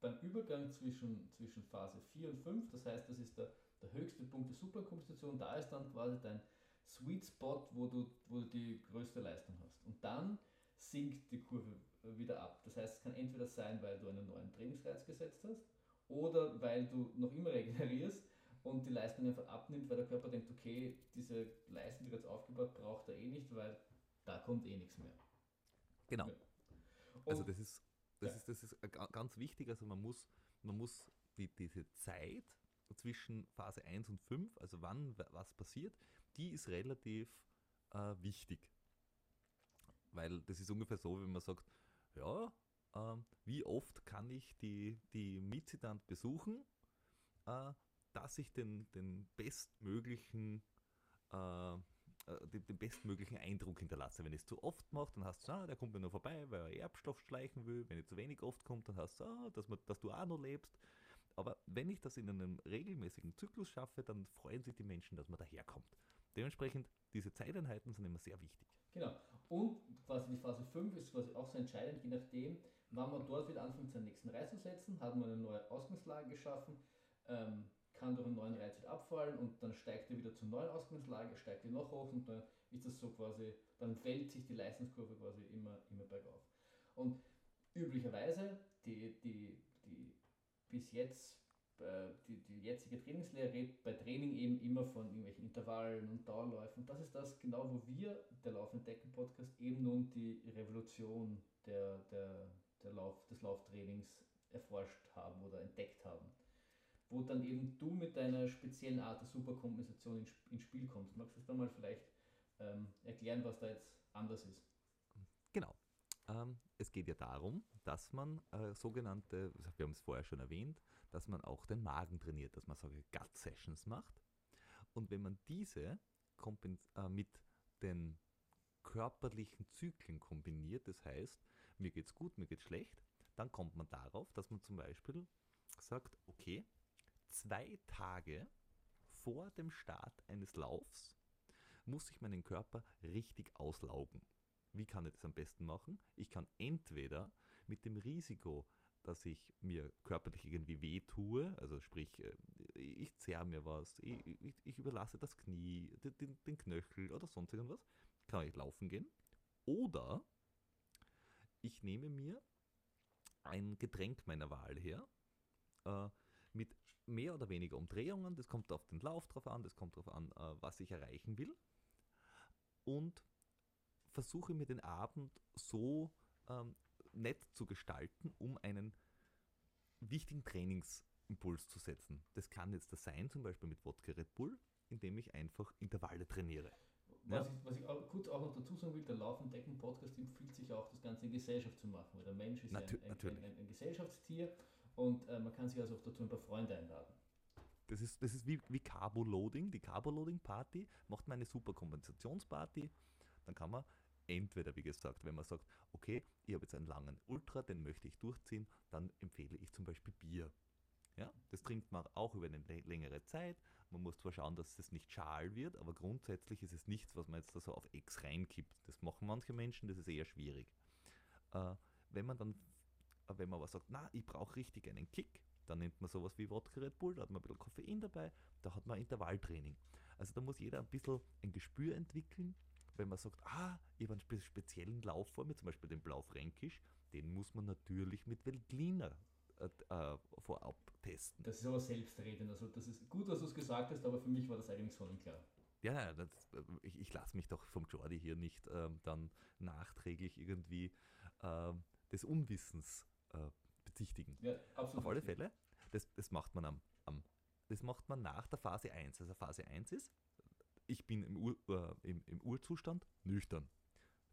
beim Übergang zwischen, zwischen Phase 4 und 5, das heißt, das ist der, der höchste Punkt der Superkompensation, da ist dann quasi dein Sweet Spot, wo du, wo du die größte Leistung hast. Und dann sinkt die Kurve wieder ab. Das heißt, es kann entweder sein, weil du einen neuen Trainingsreiz gesetzt hast oder weil du noch immer regenerierst und die Leistung einfach abnimmt, weil der Körper denkt, okay, diese Leistung, die du jetzt aufgebaut, braucht er eh nicht, weil da kommt eh nichts mehr. Genau. Ja. Also das ist, das Ja. ist, das ist äh, ga- ganz wichtig. Also man muss, man muss die, diese Zeit zwischen Phase 1 und 5, also wann wa- was passiert, die ist relativ äh, wichtig. Weil das ist ungefähr so, wenn man sagt, ja, ähm, wie oft kann ich die, die Mietzitant besuchen, äh, dass ich den, den bestmöglichen äh, äh, den, bestmöglichen Eindruck hinterlasse. Wenn ich es zu oft mache, dann hast du, ah, der kommt mir nur vorbei, weil er Erbstoff schleichen will. Wenn ich zu wenig oft kommt, dann hast du, ah, dass, man, dass du auch noch lebst. Aber wenn ich das in einem regelmäßigen Zyklus schaffe, dann freuen sich die Menschen, dass man daherkommt. Dementsprechend, diese Zeiteinheiten sind immer sehr wichtig. Genau. Und quasi die Phase 5 ist quasi auch so entscheidend, je nachdem, wann man dort wieder anfängt, seinen nächsten Reiz zu setzen, hat man eine neue Ausgangslage geschaffen, ähm, kann durch einen neuen Reiz wieder abfallen und dann steigt er wieder zur neuen Ausgangslage, steigt er noch hoch und dann ist das so quasi, dann fällt sich die Leistungskurve quasi immer, immer bergauf. Und üblicherweise, die, die, die bis jetzt, äh, die, die jetzige Trainingslehre redet bei Training eben immer von irgendwelchen Intervallen und Dauerläufen. Das ist das genau, wo wir, der Laufende Decken Podcast, eben nun die Revolution der, der, der Lauf, des Lauftrainings erforscht haben oder entdeckt haben wo dann eben du mit deiner speziellen Art der Superkompensation ins, ins Spiel kommst. Magst du das dann mal vielleicht ähm, erklären, was da jetzt anders ist? Genau. Ähm, es geht ja darum, dass man äh, sogenannte, wir haben es vorher schon erwähnt, dass man auch den Magen trainiert, dass man solche Gut-Sessions macht. Und wenn man diese äh, mit den körperlichen Zyklen kombiniert, das heißt, mir geht's gut, mir geht's schlecht, dann kommt man darauf, dass man zum Beispiel sagt, okay, zwei Tage vor dem Start eines Laufs muss ich meinen Körper richtig auslaugen. Wie kann ich das am besten machen? Ich kann entweder mit dem Risiko, dass ich mir körperlich irgendwie weh tue, also sprich, äh, ich zerre mir was, ich, ich, ich, überlasse das Knie, den, den Knöchel oder sonst irgendwas, kann ich laufen gehen. Oder ich nehme mir ein Getränk meiner Wahl her, äh, mit mehr oder weniger Umdrehungen. Das kommt auf den Lauf drauf an, das kommt darauf an, äh, was ich erreichen will. Und versuche mir den Abend so ähm, nett zu gestalten, um einen wichtigen Trainingsimpuls zu setzen. Das kann jetzt das sein, zum Beispiel mit Wodka Red Bull, indem ich einfach Intervalle trainiere. Was, ja? ich, was ich auch kurz auch noch dazu sagen will, der Laufendecken-Podcast empfiehlt sich auch, das Ganze in Gesellschaft zu machen, weil der Mensch ist Natu ein, ein, ein, ein, Gesellschaftstier und äh, man kann sich also auch dazu ein paar Freunde einladen. Das ist, das ist wie, wie Carbo-Loading. Die Carbo-Loading-Party macht man eine super Kompensationsparty. Dann kann man entweder, wie gesagt, wenn man sagt, okay, ich habe jetzt einen langen Ultra, den möchte ich durchziehen, dann empfehle ich zum Beispiel Bier. Ja, das trinkt man auch über eine längere Zeit. Man muss zwar schauen, dass es nicht schal wird, aber grundsätzlich ist es nichts, was man jetzt da so auf X reinkippt. Das machen manche Menschen, das ist eher schwierig. Äh, wenn man dann wenn man aber sagt, na, ich brauche richtig einen Kick, dann nimmt man sowas wie Wodka Red Bull, da hat man ein bisschen Koffein dabei, da hat man Intervalltraining. Also da muss jeder ein bisschen ein Gespür entwickeln, wenn man sagt, ah, ich habe einen speziellen Lauf vor mir, zum Beispiel den Blau-Fränkisch, den muss man natürlich mit Veltliner äh, äh, vorab testen. Das ist aber selbstredend, also das ist gut, dass du es gesagt hast, aber für mich war das eigentlich sonnenklar. Ja, nein, das, ich, ich lasse mich doch vom Jordi hier nicht ähm, dann nachträglich irgendwie ähm, des Unwissens äh, bezichtigen. Ja, absolut. Auf alle Fälle, das, das macht man am, am, das macht man nach der Phase 1. Also Phase 1 ist, ich bin im, Ur, äh, im, im Urzustand nüchtern.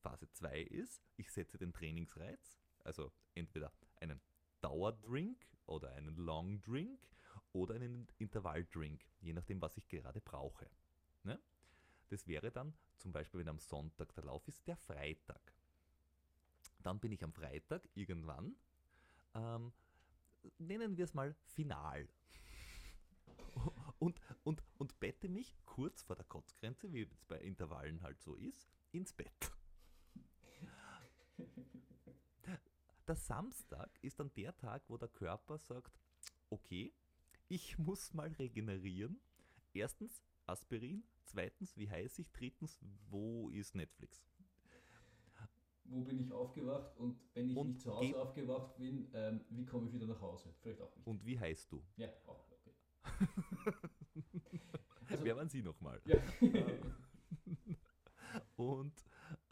Phase 2 ist, ich setze den Trainingsreiz, also entweder einen Dauerdrink oder einen Long Drink oder einen Intervalldrink, je nachdem, was ich gerade brauche. Ne? Das wäre dann zum Beispiel, wenn am Sonntag der Lauf ist, der Freitag. Dann bin ich am Freitag irgendwann ähm, nennen wir es mal final. Und, und, und bette mich kurz vor der Kotzgrenze, wie es bei Intervallen halt so ist, ins Bett. Der Samstag ist dann der Tag, wo der Körper sagt, okay, ich muss mal regenerieren. Erstens Aspirin, zweitens, wie heiß ich, drittens, wo ist Netflix? Wo bin ich aufgewacht und wenn ich und nicht zu Hause aufgewacht bin, ähm, wie komme ich wieder nach Hause? Vielleicht auch nicht. Und wie heißt du? Ja, auch, okay. also, Wer waren Sie nochmal? Ja. und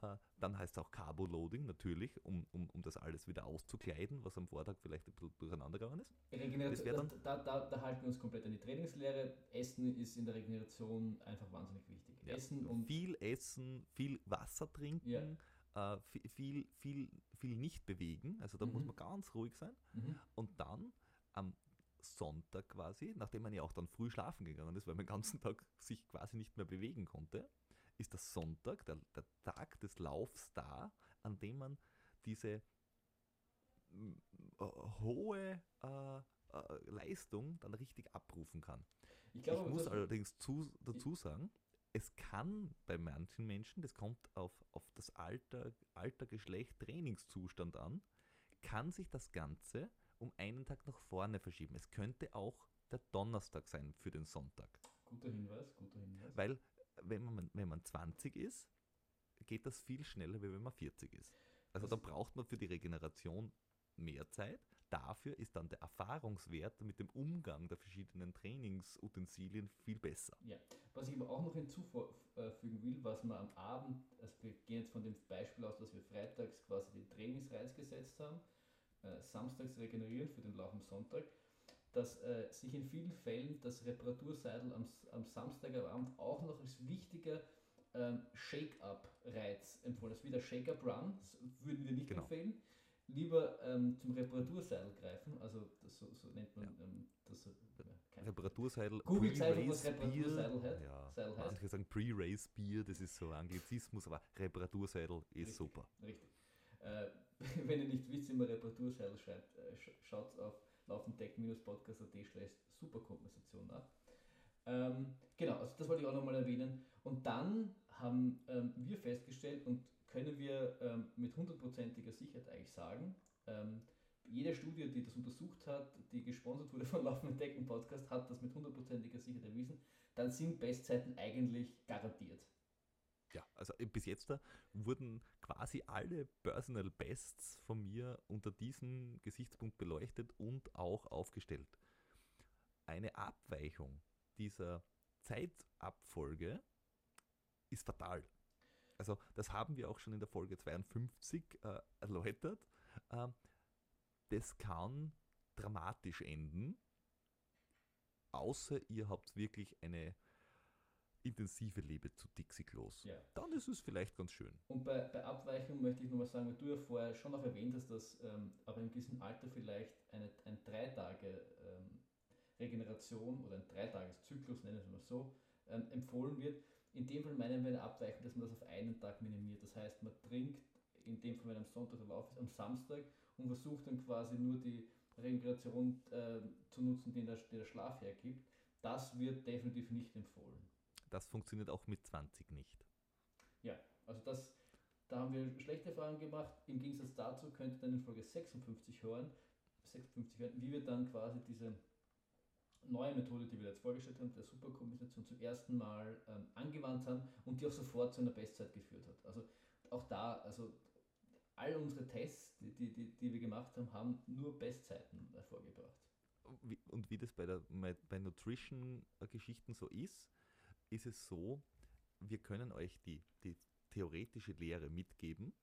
äh, dann heißt es auch Carbo-Loading natürlich, um, um, um das alles wieder auszukleiden, was am Vortag vielleicht ein bisschen durcheinander gegangen ist. Regeneration, da, da, da, halten wir uns komplett an die Trainingslehre. Essen ist in der Regeneration einfach wahnsinnig wichtig. Ja, essen und viel essen, viel Wasser trinken. Ja äh, viel, viel, viel nicht bewegen, also da Mhm. muss man ganz ruhig sein. Mhm. Und dann am Sonntag quasi, nachdem man ja auch dann früh schlafen gegangen ist, weil man den ganzen Tag sich quasi nicht mehr bewegen konnte, ist das Sonntag, der, der Tag des Laufs da, an dem man diese äh, hohe äh, äh, Leistung dann richtig abrufen kann. Ich glaube, ich muss allerdings zu, dazu sagen, es kann bei manchen Menschen, das kommt auf, auf das Alter, Alter, Geschlecht, Trainingszustand an, kann sich das Ganze um einen Tag nach vorne verschieben. Es könnte auch der Donnerstag sein für den Sonntag. guter Hinweis, guter Hinweis. Weil wenn man, wenn man 20 ist, geht das viel schneller, wie wenn man 40 ist. Also da braucht man für die Regeneration mehr Zeit. Dafür ist dann der Erfahrungswert mit dem Umgang der verschiedenen Trainingsutensilien viel besser. Ja, was ich aber auch noch hinzufügen will, was man am Abend, also wir gehen jetzt von dem Beispiel aus, dass wir freitags quasi den Trainingsreiz gesetzt haben, äh, samstags regenerieren für den Lauf am Sonntag, dass äh, sich in vielen Fällen das Reparaturseidel am, am Samstagabend auch noch als wichtiger ähm, Shake-Up-Reiz empfohlen. Also wie der Shake-Up-Run, würden wir nicht Genau. empfehlen. Lieber ähm, zum Reparaturseidel greifen, also das, so, so nennt man ähm, das. Ja, kein- Reparaturseidel, Googelt einfach, was heißt. Ja, heißt. manche sagen Pre-Race Bier, das ist so Anglizismus, aber Reparaturseidel ist Richtig. super. Richtig. Äh, wenn ihr nicht wisst, wie man Reparaturseidel schreibt, äh, sch schaut auf laufendtech-podcast.at slash Superkompensation nach. Ähm, genau, also das wollte ich auch nochmal erwähnen. Und dann haben ähm, wir festgestellt und können wir ähm, mit hundertprozentiger Sicherheit eigentlich sagen, ähm, jede Studie, die das untersucht hat, die gesponsert wurde von Laufenden Decken Podcast, hat das mit hundertprozentiger Sicherheit erwiesen, dann sind Bestzeiten eigentlich garantiert. Ja, also äh, bis jetzt da wurden quasi alle Personal Bests von mir unter diesem Gesichtspunkt beleuchtet und auch aufgestellt. Eine Abweichung dieser Zeitabfolge ist fatal. Also das haben wir auch schon in der Folge 52 äh, erläutert. Ähm, das kann dramatisch enden, außer ihr habt wirklich eine intensive Liebe zu Dixie Klos. Ja. Dann ist es vielleicht ganz schön. Und bei, bei Abweichung möchte ich nochmal sagen, weil du ja vorher schon noch erwähnt hast, dass ähm, aber in diesem Alter vielleicht eine, ein drei Tage ähm, Regeneration oder ein Dreitageszyklus, nennen wir es mal so, ähm, empfohlen wird. In dem Fall meinen wir eine Abweichung, dass man das auf einen Tag minimiert. Das heißt, man trinkt, in dem Fall, wenn am Sonntag der Lauf ist, am Samstag und versucht dann quasi nur die Regeneration äh, zu nutzen, die der, die der Schlaf hergibt. Das wird definitiv nicht empfohlen. Das funktioniert auch mit 20 nicht. Also das, da haben wir schlechte Erfahrungen gemacht. Im Gegensatz dazu könnt ihr dann in Folge 56 hören, 56 hören, wie wir dann quasi diese neue Methode, die wir jetzt vorgestellt haben, der Superkombination zum ersten Mal ähm, angewandt haben und die auch sofort zu einer Bestzeit geführt hat. Also auch da, also all unsere Tests, die, die, die, wir gemacht haben, haben nur Bestzeiten hervorgebracht. Und wie das bei, der, bei Nutrition-Geschichten so ist, ist es so, wir können euch die, die theoretische Lehre mitgeben.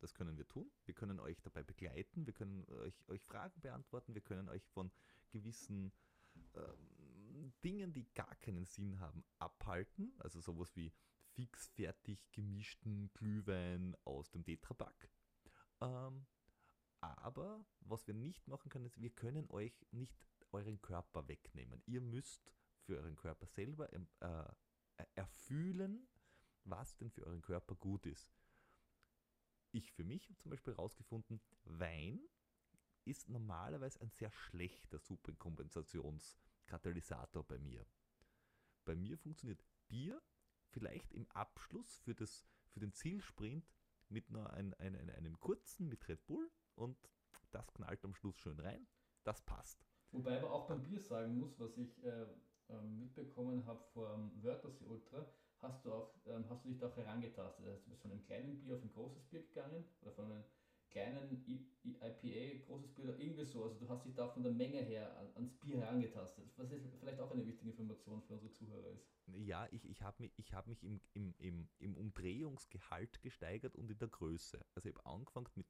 Das können wir tun. Wir können euch dabei begleiten. Wir können euch, euch Fragen beantworten. Wir können euch von gewissen ähm, Dingen, die gar keinen Sinn haben, abhalten. Also sowas wie fix fertig gemischten Glühwein aus dem Tetrapack. Ähm, aber was wir nicht machen können, ist, wir können euch nicht euren Körper wegnehmen. Ihr müsst für euren Körper selber ähm, äh, erfühlen, was denn für euren Körper gut ist. Ich für mich habe zum Beispiel herausgefunden, Wein ist normalerweise ein sehr schlechter Superkompensationskatalysator bei mir. Bei mir funktioniert Bier vielleicht im Abschluss für, das, für den Zielsprint mit nur ein, ein, ein, einem kurzen mit Red Bull und das knallt am Schluss schön rein. Das passt. Wobei man auch beim Bier sagen muss, was ich äh, ähm, mitbekommen habe vom Wörthersee Ultra, hast du, auch, ähm, hast du dich da auch herangetastet. Also du bist von einem kleinen Bier auf ein großes Bier gegangen oder von einem kleinen IPA, großes Bier oder irgendwie so. Also du hast dich da von der Menge her an, ans Bier herangetastet. Was ist vielleicht auch eine wichtige Information für unsere Zuhörer ist. Ja, ich, ich habe mich, ich hab mich im, im, im, im Umdrehungsgehalt gesteigert und in der Größe. Also ich habe angefangen mit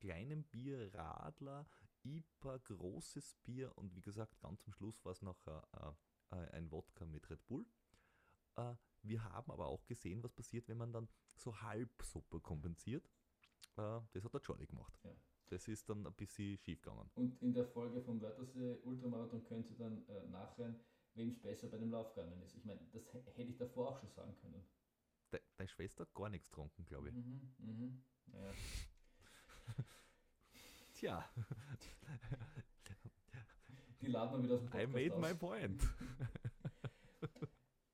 kleinem Bier, Radler, IPA, großes Bier und wie gesagt, ganz am Schluss war es noch äh, äh, ein Wodka mit Red Bull. Äh, wir haben aber auch gesehen, was passiert, wenn man dann so halb super kompensiert. Äh, das hat der Jolly gemacht. Ja. es ist dann ein bisschen schief gegangen. Und in der Folge vom Wörthersee Ultramarathon könnt ihr dann äh, nachhören, wem es besser bei dem Lauf gegangen ist. Ich meine, das hätte ich davor auch schon sagen können. De deine Schwester hat gar nichts getrunken, glaube ich. Mhm, mhm. Ja. Tja. Die laden wir wieder aus dem Podcast I made aus. my point.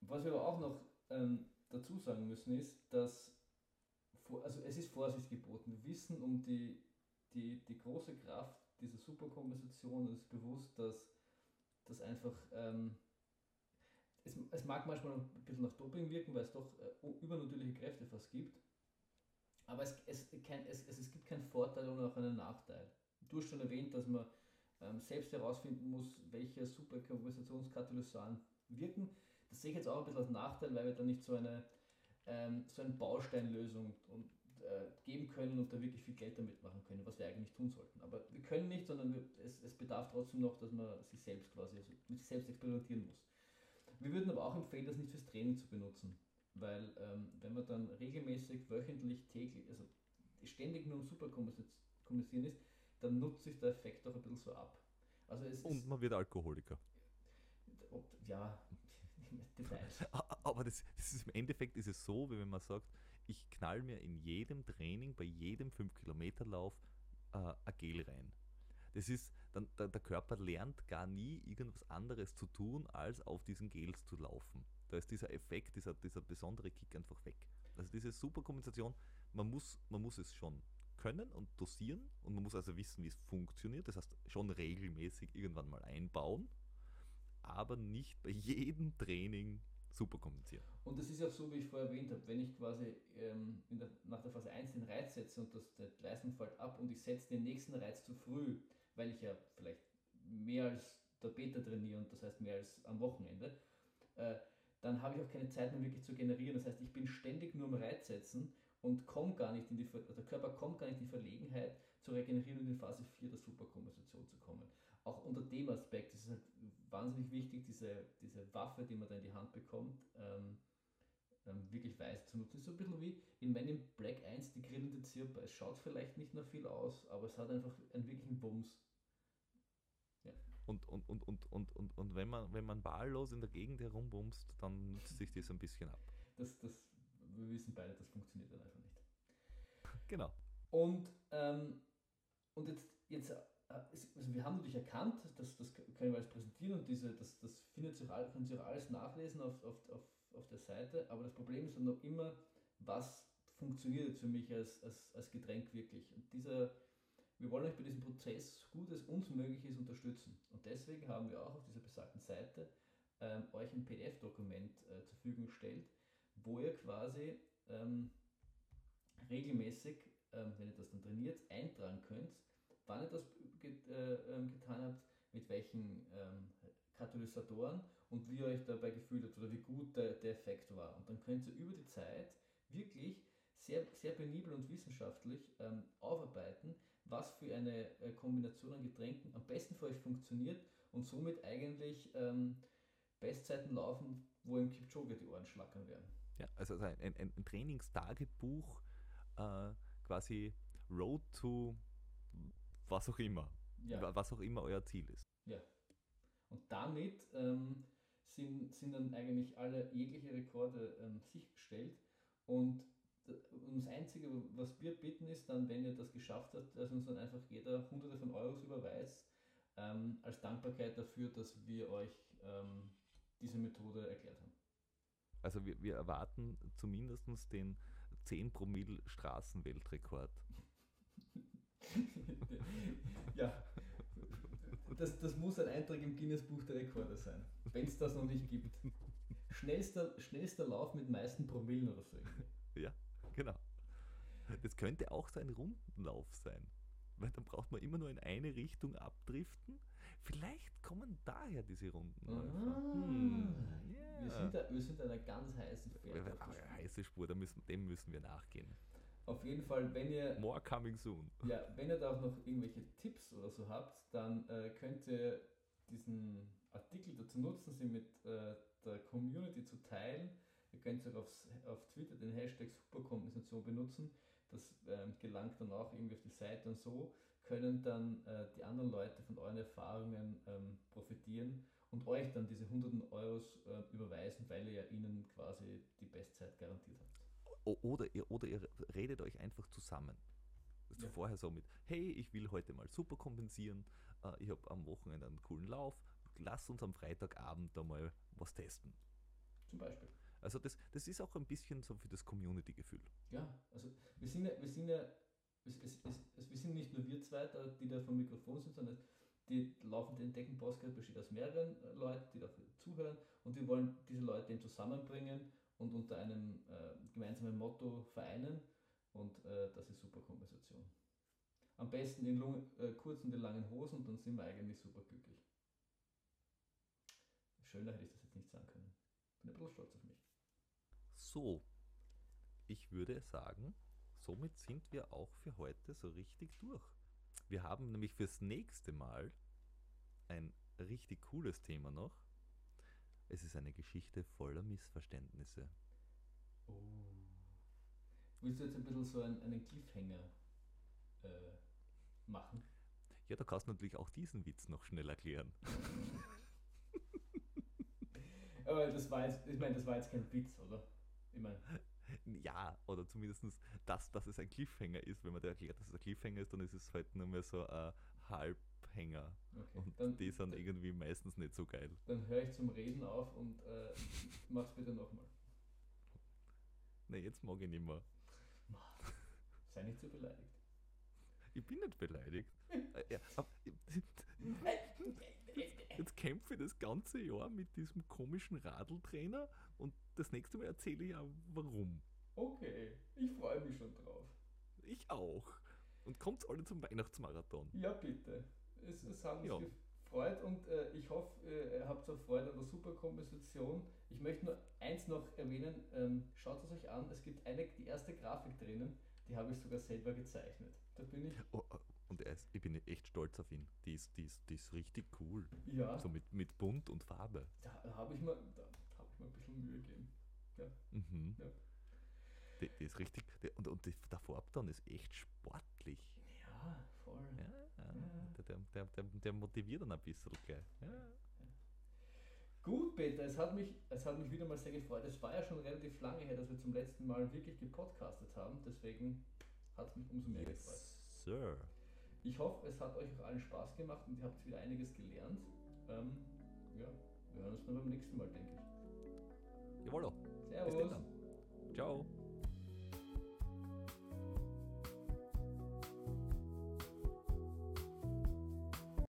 Was wir aber auch noch ähm, dazu sagen müssen ist, dass also es ist Vorsicht geboten. Wir wissen um die, die, die große Kraft dieser Superkompensation und es ist bewusst, dass das einfach ähm, es, es mag manchmal ein bisschen nach Doping wirken, weil es doch äh, übernatürliche Kräfte fast gibt. Aber es, es, kein, es, es, es gibt keinen Vorteil und auch einen Nachteil. Du hast schon erwähnt, dass man ähm, selbst herausfinden muss, welche Superkompensationskatalysatoren wirken. Das sehe ich jetzt auch ein bisschen als Nachteil, weil wir dann nicht so eine, ähm, so eine Bausteinlösung und, äh, geben können und da wirklich viel Geld damit machen können, was wir eigentlich tun sollten. Aber wir können nicht, sondern wir, es, es bedarf trotzdem noch, dass man sich selbst quasi also mit sich selbst experimentieren muss. Wir würden aber auch empfehlen, das nicht fürs Training zu benutzen, weil ähm, wenn man dann regelmäßig, wöchentlich, täglich, also ständig nur um Superkompensieren ist, dann nutzt sich der Effekt auch ein bisschen so ab. Also es Und man wird Alkoholiker. Ja, Details. Aber das, das ist, im Endeffekt ist es so, wie wenn man sagt, ich knall mir in jedem Training, bei jedem 5-Kilometer-Lauf äh, ein Gel rein. Das ist, dann, der, der Körper lernt gar nie irgendwas anderes zu tun, als auf diesen Gels zu laufen. Da ist dieser Effekt, dieser, dieser besondere Kick einfach weg. Also diese Superkompensation, man muss, man muss es schon können und dosieren und man muss also wissen, wie es funktioniert. Das heißt, schon regelmäßig irgendwann mal einbauen, aber nicht bei jedem Training super kompensieren. Und das ist ja so, wie ich vorher erwähnt habe, wenn ich quasi ähm, der, nach der Phase 1 den Reiz setze und das, der Leistung fällt ab und ich setze den nächsten Reiz zu früh, weil ich ja vielleicht mehr als der Beta trainiere und das heißt mehr als am Wochenende, äh, dann habe ich auch keine Zeit mehr wirklich zu generieren. Das heißt, ich bin ständig nur am Reiz setzen und komme gar nicht in die, der Körper kommt gar nicht in die Verlegenheit zu regenerieren und in Phase 4 der Superkompensation zu kommen. Auch unter dem Aspekt ist es halt wahnsinnig wichtig, diese, diese Waffe, die man da in die Hand bekommt, ähm, ähm, wirklich weise zu nutzen. Ist so ein bisschen wie in meinem Black 1 die grillende Zirpe. Es schaut vielleicht nicht nach viel aus, aber es hat einfach einen wirklichen Bums. Und, und, und, und, und, und, und wenn man, wenn man wahllos in der Gegend herumbumst, dann nutzt sich das ein bisschen ab. Das, das, wir wissen beide, das funktioniert dann einfach nicht. Genau. Und, ähm, und jetzt, jetzt also wir haben natürlich erkannt, dass das können wir alles präsentieren und diese, das, das findet sich auch, können Sie auch alles nachlesen auf, auf, auf, auf der Seite, aber das Problem ist dann noch immer, was funktioniert jetzt für mich als, als, als Getränk wirklich. Und dieser, wir wollen euch bei diesem Prozess, so gut es uns möglich ist, unterstützen. Und deswegen haben wir auch auf dieser besagten Seite ähm, euch ein PDF-Dokument äh, zur Verfügung gestellt, wo ihr quasi ähm, regelmäßig, ähm, wenn ihr das dann trainiert, eintragen könnt, wann ihr das äh, ähm, getan habt, mit welchen ähm, Katalysatoren und wie ihr euch dabei gefühlt habt oder wie gut der, der Effekt war. Und dann könnt ihr über die Zeit wirklich sehr, sehr penibel und wissenschaftlich ähm, aufarbeiten, was für eine äh, Kombination an Getränken am besten für euch funktioniert und somit eigentlich ähm, Bestzeiten laufen, wo im Kipchoge die Ohren schlackern werden. Ja, also ein, ein, ein Trainingstagebuch, äh, quasi Road to was auch immer, ja. was auch immer euer Ziel ist. Ja. Und damit ähm, sind, sind dann eigentlich alle jegliche Rekorde ähm, sichergestellt und und das Einzige, was wir bitten, ist dann, wenn ihr das geschafft habt, dass uns dann einfach jeder Hunderte von Euros überweist, ähm, als Dankbarkeit dafür, dass wir euch ähm, diese Methode erklärt haben. Also wir, wir erwarten zumindest den 10 Promille Straßenweltrekord. Ja, das, das muss ein Eintrag im Guinness Buch der Rekorde sein, wenn es das noch nicht gibt. Schnellster, schnellster Lauf mit meisten Promillen oder so. Ja. Genau. Das könnte auch so ein Rundenlauf sein. Weil dann braucht man immer nur in eine Richtung abdriften. Vielleicht kommen daher diese Rundenläufe. Hm, yeah. wir, sind da, wir sind einer ganz heißen Pferd. Heiße Spur, da müssen, dem müssen wir nachgehen. Auf jeden Fall, wenn ihr. More coming soon. Ja, wenn ihr da auch noch irgendwelche Tipps oder so habt, dann äh, könnt ihr diesen Artikel dazu nutzen, sie mit äh, der Community zu teilen Ihr könnt auch aufs, auf Twitter den Hashtag Superkompensation benutzen. Das ähm, gelangt dann auch irgendwie auf die Seite und so können dann äh, die anderen Leute von euren Erfahrungen ähm, profitieren und euch dann diese hunderten Euros äh, überweisen, weil ihr ja ihnen quasi die Bestzeit garantiert habt. Oder ihr, oder ihr redet euch einfach zusammen. Ist Ja. vorher so mit, hey, ich will heute mal super kompensieren, äh, ich habe am Wochenende einen coolen Lauf, lass uns am Freitagabend da mal was testen. Zum Beispiel. Also das, das ist auch ein bisschen so für das Community-Gefühl. Ja, also wir sind ja, wir sind ja, es, es, es, wir sind nicht nur wir zwei, da, die da vom Mikrofon sind, sondern die laufende Entdecken-Podcast besteht aus mehreren Leuten, die dafür zuhören und wir wollen diese Leute eben zusammenbringen und unter einem äh, gemeinsamen Motto vereinen und äh, das ist super Kompensation. Am besten in lung- äh, kurzen und langen Hosen und dann sind wir eigentlich super glücklich. Schöner hätte ich das jetzt nicht sagen können. Bin ein bisschen stolz auf mich. So, ich würde sagen, somit sind wir auch für heute so richtig durch. Wir haben nämlich fürs nächste Mal ein richtig cooles Thema noch. Es ist eine Geschichte voller Missverständnisse. Oh. Willst du jetzt ein bisschen so einen, einen Cliffhanger äh, machen? Ja, da kannst du natürlich auch diesen Witz noch schnell erklären. Aber das war jetzt, ich meine, das war jetzt kein Witz, oder? Ich meine, Ja, oder zumindest das, dass es ein Cliffhanger ist. Wenn man dir erklärt, dass es ein Cliffhanger ist, dann ist es halt nur mehr so ein Halbhänger. okay. Und Dann, die sind irgendwie meistens nicht so geil. dann höre ich zum Reden auf und äh, mach's bitte nochmal. Ne, jetzt mag ich nicht mehr. Sei nicht so beleidigt. Ich bin nicht beleidigt. Äh, ja, jetzt kämpfe ich das ganze Jahr mit diesem komischen Radltrainer und das nächste Mal erzähle ich auch warum. Okay, ich freue mich schon drauf. Ich auch. Und kommt alle zum Weihnachtsmarathon. Ja, bitte. Es, es hat mich Ja. gefreut und äh, ich hoffe, äh, ihr habt auch Freude an der Superkompensation. Ich möchte nur eins noch erwähnen. Ähm, schaut es euch an, es gibt eine, die erste Grafik drinnen, die habe ich sogar selber gezeichnet. Da bin ich, Oh, oh, und ist, ich bin echt stolz auf ihn. Die ist, die ist, die ist richtig cool. ja, So mit, mit Bunt und Farbe. da habe ich, mir- da habe ich mir ein bisschen Mühe gegeben. Mhm. Ja. Die, die ist richtig. Die, und und die, der Farbton ist echt sportlich. Ja, voll. Ja, Ja. Der, der, der, der, motiviert dann ein bisschen gleich. Ja. Gut, Peter, es hat, mich, es hat mich wieder mal sehr gefreut. Es war ja schon relativ lange her, dass wir zum letzten Mal wirklich gepodcastet haben, deswegen hat es mich umso mehr gefreut. Yes, Sir. Ich hoffe, es hat euch auch allen Spaß gemacht und ihr habt wieder einiges gelernt. Ähm, ja, wir hören uns dann beim nächsten Mal, denke ich. Jawohl. Bis Servus. dann. Ciao.